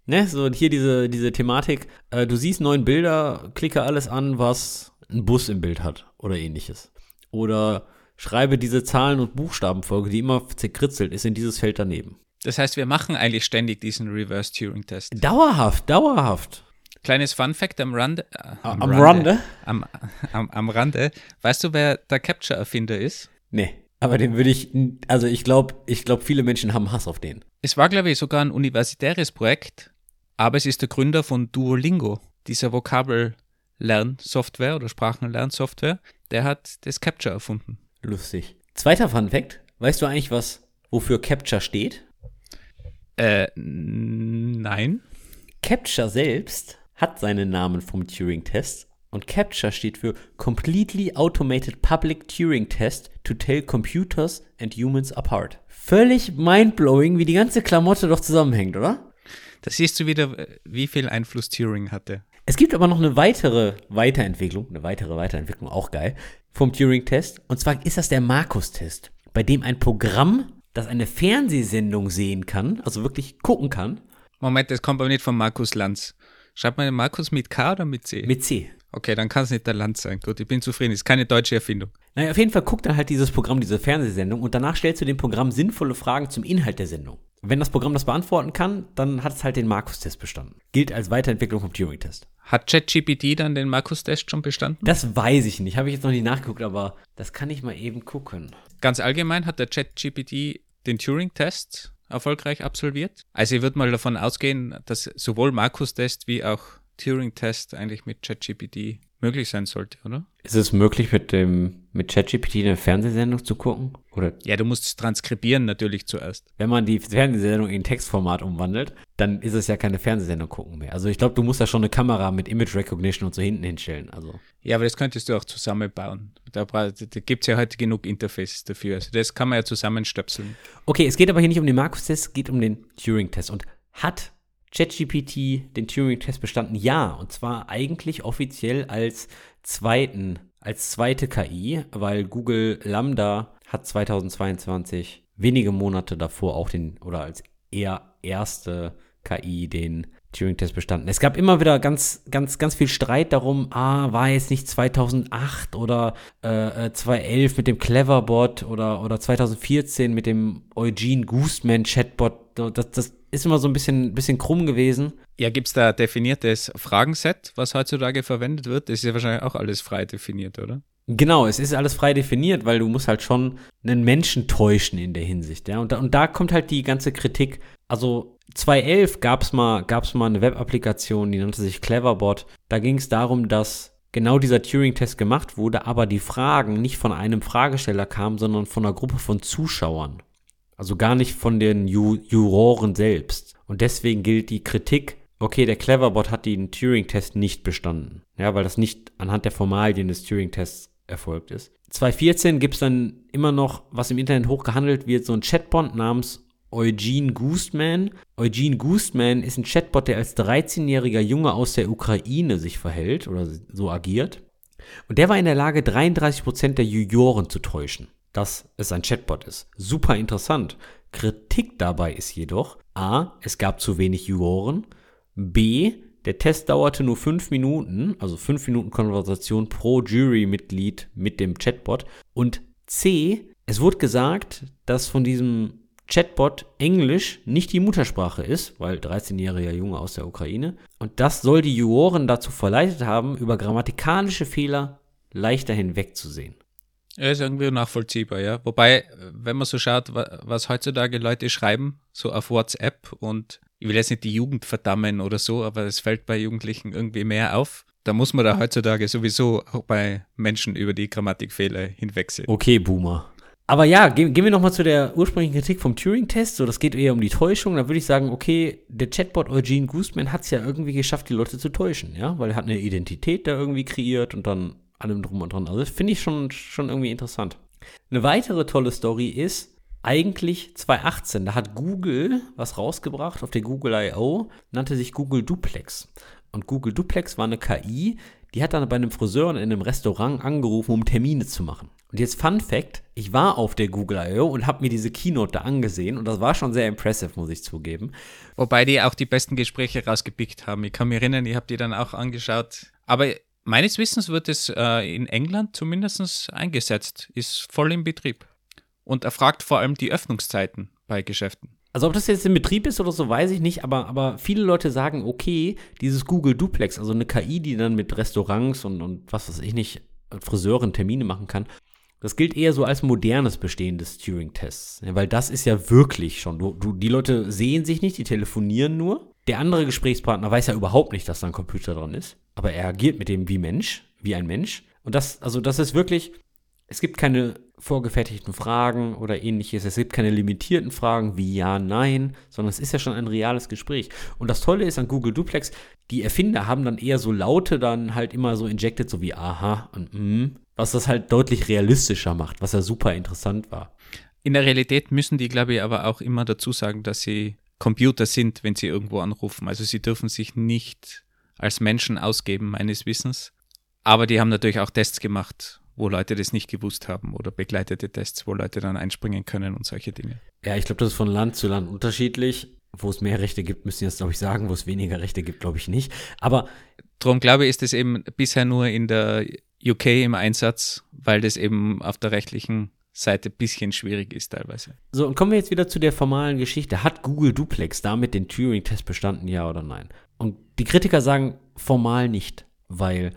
B: Ne, so hier diese, diese Thematik, äh, du siehst neun Bilder, klicke alles an, was ein Bus im Bild hat oder ähnliches. Oder schreibe diese Zahlen- und Buchstabenfolge, die immer zerkritzelt ist, in dieses Feld daneben.
A: Das heißt, wir machen eigentlich ständig diesen Reverse Turing-Test.
B: Dauerhaft, dauerhaft.
A: Kleines Fun Fact am Rande. Äh,
B: am, am Rande? Rande?
A: Am, am, am Rande. Weißt du, wer der Capture-Erfinder ist?
B: Nee. Aber den würde ich, also ich glaube, ich glaube, viele Menschen haben Hass auf den.
A: Es war, glaube ich, sogar ein universitäres Projekt, aber es ist der Gründer von Duolingo, dieser Vokabel-Lernsoftware oder Sprachenlernsoftware. Der hat das Capture erfunden.
B: Lustig. Zweiter Fun Fact. Weißt du eigentlich, was, wofür Capture steht?
A: Äh, nein.
B: Capture selbst hat seinen Namen vom Turing-Test und CAPTCHA steht für Completely Automated Public Turing Test to Tell Computers and Humans Apart. Völlig mindblowing, wie die ganze Klamotte doch zusammenhängt, oder?
A: Da siehst du wieder, wie viel Einfluss Turing hatte.
B: Es gibt aber noch eine weitere Weiterentwicklung, eine weitere Weiterentwicklung, auch geil, vom Turing-Test. Und zwar ist das der Markus-Test, bei dem ein Programm, das eine Fernsehsendung sehen kann, also wirklich gucken kann.
A: Moment, das kommt aber nicht von Markus Lanz. Schreibt man den Markus mit K oder mit C?
B: Mit C.
A: Okay, dann kann es nicht der Land sein. Gut, ich bin zufrieden. Ist keine deutsche Erfindung.
B: Naja, auf jeden Fall guckt dann halt dieses Programm, diese Fernsehsendung und danach stellst du dem Programm sinnvolle Fragen zum Inhalt der Sendung. Wenn das Programm das beantworten kann, dann hat es halt den Markus-Test bestanden. Gilt als Weiterentwicklung vom Turing-Test.
A: Hat ChatGPT dann den Markus-Test schon bestanden?
B: Das weiß ich nicht. Habe ich jetzt noch nicht nachgeguckt, aber das kann ich mal eben gucken.
A: Ganz allgemein hat der ChatGPT den Turing-Test erfolgreich absolviert. Also ich würde mal davon ausgehen, dass sowohl Markus-Test wie auch Turing-Test eigentlich mit ChatGPT möglich sein sollte, oder?
B: Ist es möglich, mit dem mit ChatGPT eine Fernsehsendung zu gucken? Oder
A: Ja, du musst es transkribieren natürlich zuerst.
B: wenn man die Fernsehsendung in Textformat umwandelt, dann ist es ja keine Fernsehsendung gucken mehr. Also ich glaube, du musst da schon eine Kamera mit Image Recognition und so hinten hinstellen. Also
A: Ja, aber das könntest du auch zusammenbauen. Da, da gibt es ja heute genug Interfaces dafür. Also das kann man ja zusammenstöpseln.
B: Okay, es geht aber hier nicht um den Markus-Test, es geht um den Turing-Test. Und hat ChatGPT den Turing-Test bestanden? Ja, und zwar eigentlich offiziell als zweiten, als zweite KI, weil Google Lambda hat 2022 wenige Monate davor auch den, oder als eher erste KI den Turing-Test bestanden. Es gab immer wieder ganz, ganz, ganz viel Streit darum, ah, war jetzt nicht 2008 oder äh, äh, 2011 mit dem Cleverbot oder, oder 2014 mit dem Eugene Goostman Chatbot. Das, das ist immer so ein bisschen, bisschen krumm gewesen.
A: Ja, gibt es da definiertes Fragenset, was heutzutage verwendet wird? Das ist ja wahrscheinlich auch alles frei definiert, oder?
B: Genau, es ist alles frei definiert, weil du musst halt schon einen Menschen täuschen in der Hinsicht, ja. Und da, und da kommt halt die ganze Kritik. Also 2011 gab es mal, gab's mal eine Web-Applikation, die nannte sich Cleverbot. Da ging es darum, dass genau dieser Turing-Test gemacht wurde, aber die Fragen nicht von einem Fragesteller kamen, sondern von einer Gruppe von Zuschauern. Also gar nicht von den Ju Juroren selbst. Und deswegen gilt die Kritik, okay, der Cleverbot hat den Turing-Test nicht bestanden. Ja, weil das nicht anhand der Formalien des Turing-Tests erfolgt ist. 2014 gibt es dann immer noch, was im Internet hochgehandelt wird, so ein Chatbot namens Eugene Goostman. Eugene Goostman ist ein Chatbot, der als 13-jähriger Junge aus der Ukraine sich verhält oder so agiert. Und der war in der Lage, 33% der Juroren zu täuschen, dass es ein Chatbot ist. Super interessant. Kritik dabei ist jedoch, a, es gab zu wenig Juroren, b, der Test dauerte nur 5 Minuten, also 5 Minuten Konversation pro Jurymitglied mit dem Chatbot und c, es wurde gesagt, dass von diesem Chatbot Englisch nicht die Muttersprache ist, weil 13-jähriger Junge aus der Ukraine. Und das soll die Juroren dazu verleitet haben, über grammatikalische Fehler leichter hinwegzusehen.
A: Ja, ist irgendwie nachvollziehbar, ja. Wobei, wenn man so schaut, wa- was heutzutage Leute schreiben, so auf WhatsApp und ich will jetzt nicht die Jugend verdammen oder so, aber es fällt bei Jugendlichen irgendwie mehr auf. Da muss man da heutzutage sowieso auch bei Menschen über die Grammatikfehler hinwegsehen.
B: Okay, Boomer. Aber ja, gehen, gehen wir nochmal zu der ursprünglichen Kritik vom Turing-Test. So, das geht eher um die Täuschung. Da würde ich sagen, okay, der Chatbot Eugene Goostman hat es ja irgendwie geschafft, die Leute zu täuschen, ja, weil er hat eine Identität da irgendwie kreiert und dann allem drum und dran. Also finde ich schon, schon irgendwie interessant. Eine weitere tolle Story ist eigentlich 2018. Da hat Google was rausgebracht auf der Google I.O., nannte sich Google Duplex. Und Google Duplex war eine KI, die hat dann bei einem Friseur in einem Restaurant angerufen, um Termine zu machen. Und jetzt Fun Fact, ich war auf der Google I.O. und habe mir diese Keynote da angesehen und das war schon sehr impressive, muss ich zugeben.
A: Wobei die auch die besten Gespräche rausgepickt haben. Ich kann mich erinnern, ich habe die dann auch angeschaut. Aber meines Wissens wird es äh, in England zumindest eingesetzt, ist voll im Betrieb. Und er fragt vor allem die Öffnungszeiten bei Geschäften.
B: Also ob das jetzt in Betrieb ist oder so, weiß ich nicht, aber, aber viele Leute sagen, okay, dieses Google Duplex, also eine KI, die dann mit Restaurants und, und was weiß ich nicht, Friseuren Termine machen kann, das gilt eher so als modernes Bestehen des Turing-Tests. Ja, weil das ist ja wirklich schon, du, du, die Leute sehen sich nicht, die telefonieren nur. Der andere Gesprächspartner weiß ja überhaupt nicht, dass da ein Computer dran ist, aber er agiert mit dem wie Mensch, wie ein Mensch. Und das, also das ist wirklich, es gibt keine vorgefertigten Fragen oder ähnliches. Es gibt keine limitierten Fragen wie ja, nein, sondern es ist ja schon ein reales Gespräch. Und das Tolle ist an Google Duplex, die Erfinder haben dann eher so Laute dann halt immer so injected, so wie aha und mm, was das halt deutlich realistischer macht, was ja super interessant war.
A: In der Realität müssen die, glaube ich, aber auch immer dazu sagen, dass sie Computer sind, wenn sie irgendwo anrufen. Also sie dürfen sich nicht als Menschen ausgeben, meines Wissens. Aber die haben natürlich auch Tests gemacht, wo Leute das nicht gewusst haben oder begleitete Tests, wo Leute dann einspringen können und solche Dinge.
B: Ja, ich glaube, das ist von Land zu Land unterschiedlich. Wo es mehr Rechte gibt, müssen jetzt, glaube ich, sagen. Wo es weniger Rechte gibt, glaube ich nicht. Aber
A: Darum glaube ich, ist es eben bisher nur in der UK im Einsatz, weil das eben auf der rechtlichen Seite ein bisschen schwierig ist teilweise.
B: So, und kommen wir jetzt wieder zu der formalen Geschichte. Hat Google Duplex damit den Turing-Test bestanden, ja oder nein? Und die Kritiker sagen formal nicht, weil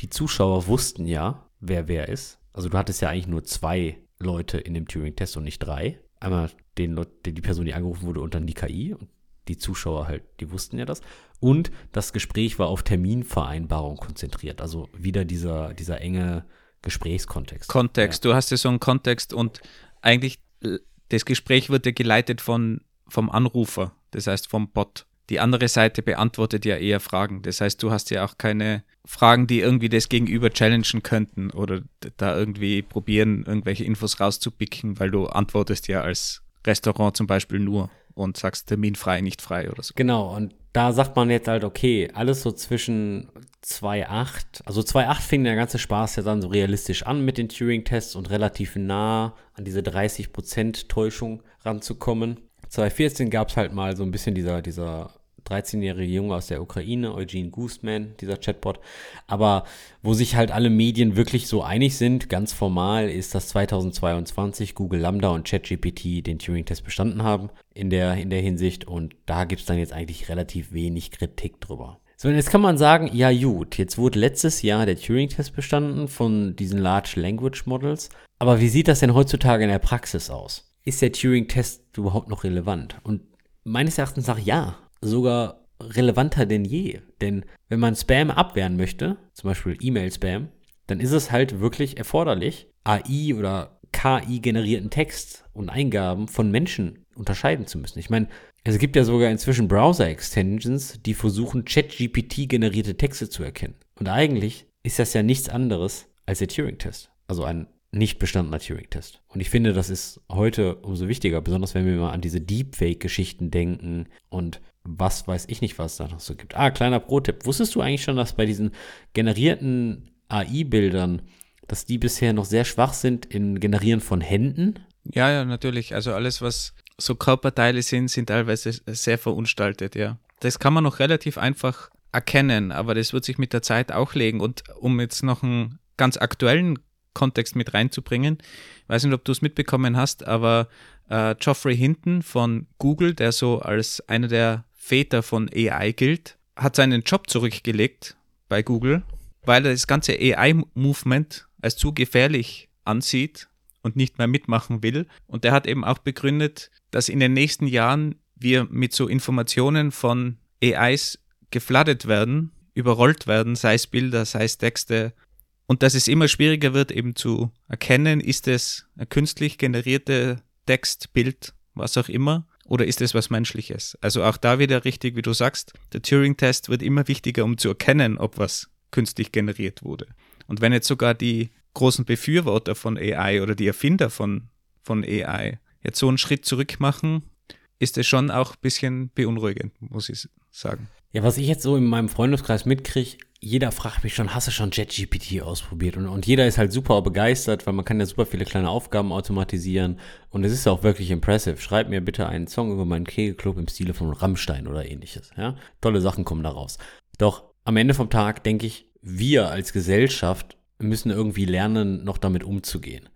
B: die Zuschauer wussten ja, wer wer ist. Also du hattest ja eigentlich nur zwei Leute in dem Turing-Test und nicht drei. Einmal den, Leut- die die Person, die angerufen wurde, und dann die KI. Und die Zuschauer halt, die wussten ja das. Und das Gespräch war auf Terminvereinbarung konzentriert. Also wieder dieser, dieser enge Gesprächskontext.
A: Kontext, ja. du hast ja so einen Kontext und eigentlich äh, das Gespräch wird ja geleitet von, vom Anrufer, das heißt vom Bot. Die andere Seite beantwortet ja eher Fragen. Das heißt, du hast ja auch keine Fragen, die irgendwie das Gegenüber challengen könnten oder da irgendwie probieren, irgendwelche Infos rauszupicken, weil du antwortest ja als Restaurant zum Beispiel nur und sagst terminfrei, nicht frei oder so.
B: Genau, und da sagt man jetzt halt, okay, alles so zwischen 2,8, also 2,8 fing der ganze Spaß ja dann so realistisch an mit den Turing-Tests und relativ nah an diese 30% Täuschung ranzukommen. 2014 gab es halt mal so ein bisschen dieser, dieser 13-jährige Junge aus der Ukraine, Eugene Goostman, dieser Chatbot. Aber wo sich halt alle Medien wirklich so einig sind, ganz formal, ist, dass 2022 Google Lambda und ChatGPT den Turing-Test bestanden haben in der, in der Hinsicht. Und da gibt es dann jetzt eigentlich relativ wenig Kritik drüber. So, und jetzt kann man sagen, ja gut, jetzt wurde letztes Jahr der Turing-Test bestanden von diesen Large Language Models. Aber wie sieht das denn heutzutage in der Praxis aus? Ist der Turing-Test überhaupt noch relevant? Und meines Erachtens ich ja sogar relevanter denn je. Denn wenn man Spam abwehren möchte, zum Beispiel E-Mail-Spam, dann ist es halt wirklich erforderlich, AI oder KI-generierten Text und Eingaben von Menschen unterscheiden zu müssen. Ich meine, es gibt ja sogar inzwischen Browser-Extensions, die versuchen, ChatGPT-generierte Texte zu erkennen. Und eigentlich ist das ja nichts anderes als der Turing-Test. Also ein nicht bestandener Turing-Test. Und ich finde, das ist heute umso wichtiger, besonders wenn wir mal an diese Deepfake-Geschichten denken und was weiß ich nicht, was es da noch so gibt. Ah, kleiner Pro-Tipp. Wusstest du eigentlich schon, dass bei diesen generierten AI-Bildern, dass die bisher noch sehr schwach sind in Generieren von Händen?
A: Ja, ja, natürlich. Also alles, was so Körperteile sind, sind teilweise sehr verunstaltet, ja. Das kann man noch relativ einfach erkennen, aber das wird sich mit der Zeit auch legen. Und um jetzt noch einen ganz aktuellen Kontext mit reinzubringen, ich weiß nicht, ob du es mitbekommen hast, aber äh, Geoffrey Hinton von Google, der so als einer der Väter von AI gilt, hat seinen Job zurückgelegt bei Google, weil er das ganze AI-Movement als zu gefährlich ansieht und nicht mehr mitmachen will. Und er hat eben auch begründet, dass in den nächsten Jahren wir mit so Informationen von AIs gefladdet werden, überrollt werden, sei es Bilder, sei es Texte, und dass es immer schwieriger wird, eben zu erkennen, ist es ein künstlich generierte Text, Bild, was auch immer, oder ist es was Menschliches? Also auch da wieder richtig, wie du sagst, der Turing-Test wird immer wichtiger, um zu erkennen, ob was künstlich generiert wurde. Und wenn jetzt sogar die großen Befürworter von AI oder die Erfinder von, von AI jetzt so einen Schritt zurück machen, ist es schon auch ein bisschen beunruhigend, muss ich sagen.
B: Ja, was ich jetzt so in meinem Freundeskreis mitkriege, jeder fragt mich schon, hast du schon JetGPT ausprobiert? Und, und jeder ist halt super begeistert, weil man kann ja super viele kleine Aufgaben automatisieren. Und es ist auch wirklich impressive. Schreib mir bitte einen Song über meinen Kegelclub im Stile von Rammstein oder ähnliches. Ja? Tolle Sachen kommen da raus. Doch am Ende vom Tag denke ich, wir als Gesellschaft müssen irgendwie lernen, noch damit umzugehen.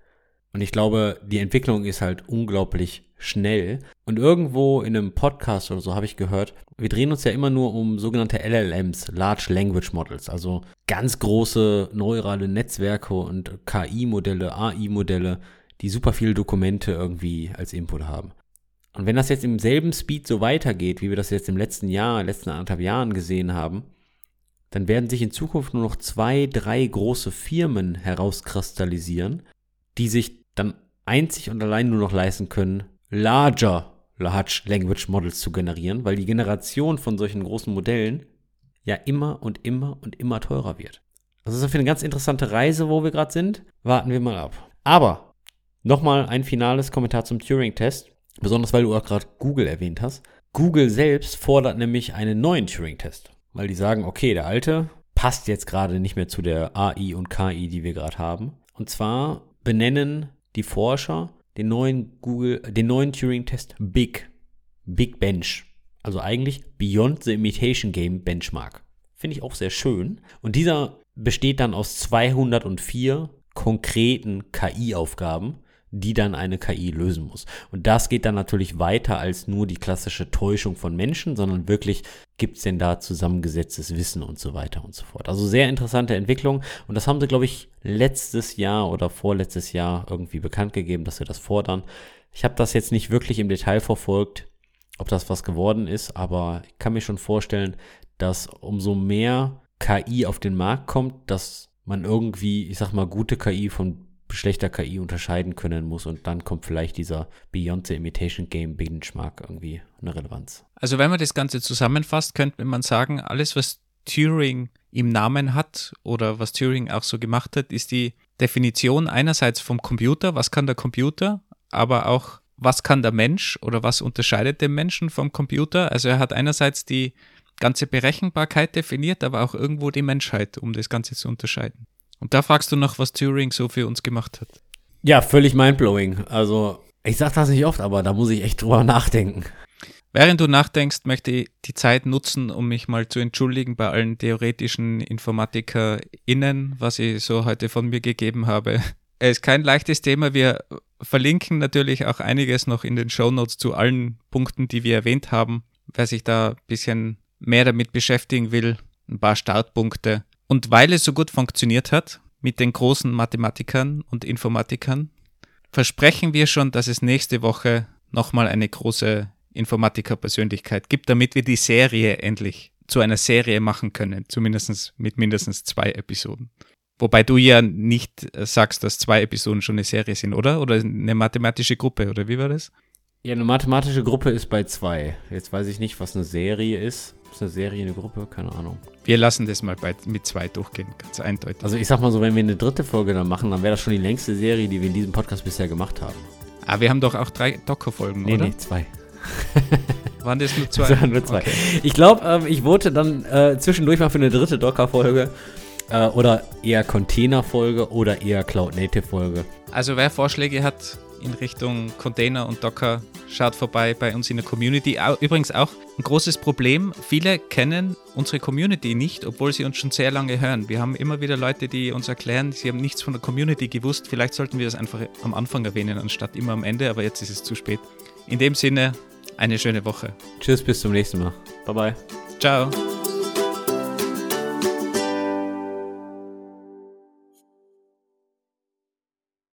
B: Und ich glaube, die Entwicklung ist halt unglaublich schnell. Und irgendwo in einem Podcast oder so habe ich gehört, wir drehen uns ja immer nur um sogenannte LLMs, Large Language Models, also ganz große neurale Netzwerke und KI-Modelle, AI-Modelle, die super viele Dokumente irgendwie als Input haben. Und wenn das jetzt im selben Speed so weitergeht, wie wir das jetzt im letzten Jahr, letzten anderthalb Jahren gesehen haben, dann werden sich in Zukunft nur noch zwei, drei große Firmen herauskristallisieren, die sich dann einzig und allein nur noch leisten können, larger Large Language Models zu generieren, weil die Generation von solchen großen Modellen ja immer und immer und immer teurer wird. Das ist auf eine ganz interessante Reise, wo wir gerade sind. Warten wir mal ab. Aber nochmal ein finales Kommentar zum Turing-Test, besonders weil du auch gerade Google erwähnt hast. Google selbst fordert nämlich einen neuen Turing-Test, weil die sagen, okay, der alte passt jetzt gerade nicht mehr zu der AI und KI, die wir gerade haben. Und zwar benennen die Forscher den neuen Google, den neuen Turing-Test Big. Big Bench. Also eigentlich Beyond the Imitation Game Benchmark. Finde ich auch sehr schön. Und dieser besteht dann aus 204 konkreten KI-Aufgaben, die dann eine KI lösen muss. Und das geht dann natürlich weiter als nur die klassische Täuschung von Menschen, sondern wirklich gibt es denn da zusammengesetztes Wissen und so weiter und so fort. Also sehr interessante Entwicklung und das haben sie, glaube ich, letztes Jahr oder vorletztes Jahr irgendwie bekannt gegeben, dass sie das fordern. Ich habe das jetzt nicht wirklich im Detail verfolgt ob das was geworden ist, aber ich kann mir schon vorstellen, dass umso mehr KI auf den Markt kommt, dass man irgendwie, ich sag mal, gute KI von schlechter KI unterscheiden können muss und dann kommt vielleicht dieser Beyond the Imitation Game Benchmark irgendwie eine Relevanz.
A: Also wenn man das Ganze zusammenfasst, könnte man sagen, alles, was Turing im Namen hat oder was Turing auch so gemacht hat, ist die Definition einerseits vom Computer, was kann der Computer, aber auch was kann der Mensch oder was unterscheidet den Menschen vom Computer. Also er hat einerseits die ganze Berechenbarkeit definiert, aber auch irgendwo die Menschheit, um das Ganze zu unterscheiden. Und da fragst du noch, was Turing so für uns gemacht hat.
B: Ja, völlig mindblowing. Also, ich sag das nicht oft, aber da muss ich echt drüber nachdenken.
A: Während du nachdenkst, möchte ich die Zeit nutzen, um mich mal zu entschuldigen bei allen theoretischen InformatikerInnen, was ich so heute von mir gegeben habe. Es ist kein leichtes Thema. Wir verlinken natürlich auch einiges noch in den Shownotes zu allen Punkten, die wir erwähnt haben. Wer sich da ein bisschen mehr damit beschäftigen will, ein paar Startpunkte. Und weil es so gut funktioniert hat mit den großen Mathematikern und Informatikern, versprechen wir schon, dass es nächste Woche nochmal eine große Informatiker-Persönlichkeit gibt, damit wir die Serie endlich zu einer Serie machen können, zumindest mit mindestens zwei Episoden. Wobei du ja nicht sagst, dass zwei Episoden schon eine Serie sind, oder? Oder eine mathematische Gruppe, oder wie war das?
B: Ja, eine mathematische Gruppe ist bei zwei. Jetzt weiß ich nicht, was eine Serie ist. Ist eine Serie eine Gruppe? Keine Ahnung.
A: Wir lassen das mal bei, mit zwei durchgehen, ganz eindeutig.
B: Also ich sag mal so, wenn wir eine dritte Folge dann machen, dann wäre das schon die längste Serie, die wir in diesem Podcast bisher gemacht haben.
A: Ah, wir haben doch auch drei Docker-Folgen,
B: nee,
A: oder?
B: Nee, zwei.
A: Waren das nur zwei?
B: Das waren nur zwei. Okay. Ich glaube, ähm, ich vote dann äh, zwischendurch mal für eine dritte Docker-Folge. Äh, oder eher Container-Folge oder eher Cloud-Native-Folge.
A: Also wer Vorschläge hat, in Richtung Container und Docker. Schaut vorbei bei uns in der Community. Übrigens auch ein großes Problem. Viele kennen unsere Community nicht, obwohl sie uns schon sehr lange hören. Wir haben immer wieder Leute, die uns erklären, sie haben nichts von der Community gewusst. Vielleicht sollten wir das einfach am Anfang erwähnen, anstatt immer am Ende, aber jetzt ist es zu spät. In dem Sinne, eine schöne Woche.
B: Tschüss, bis zum nächsten Mal. Bye bye.
A: Ciao.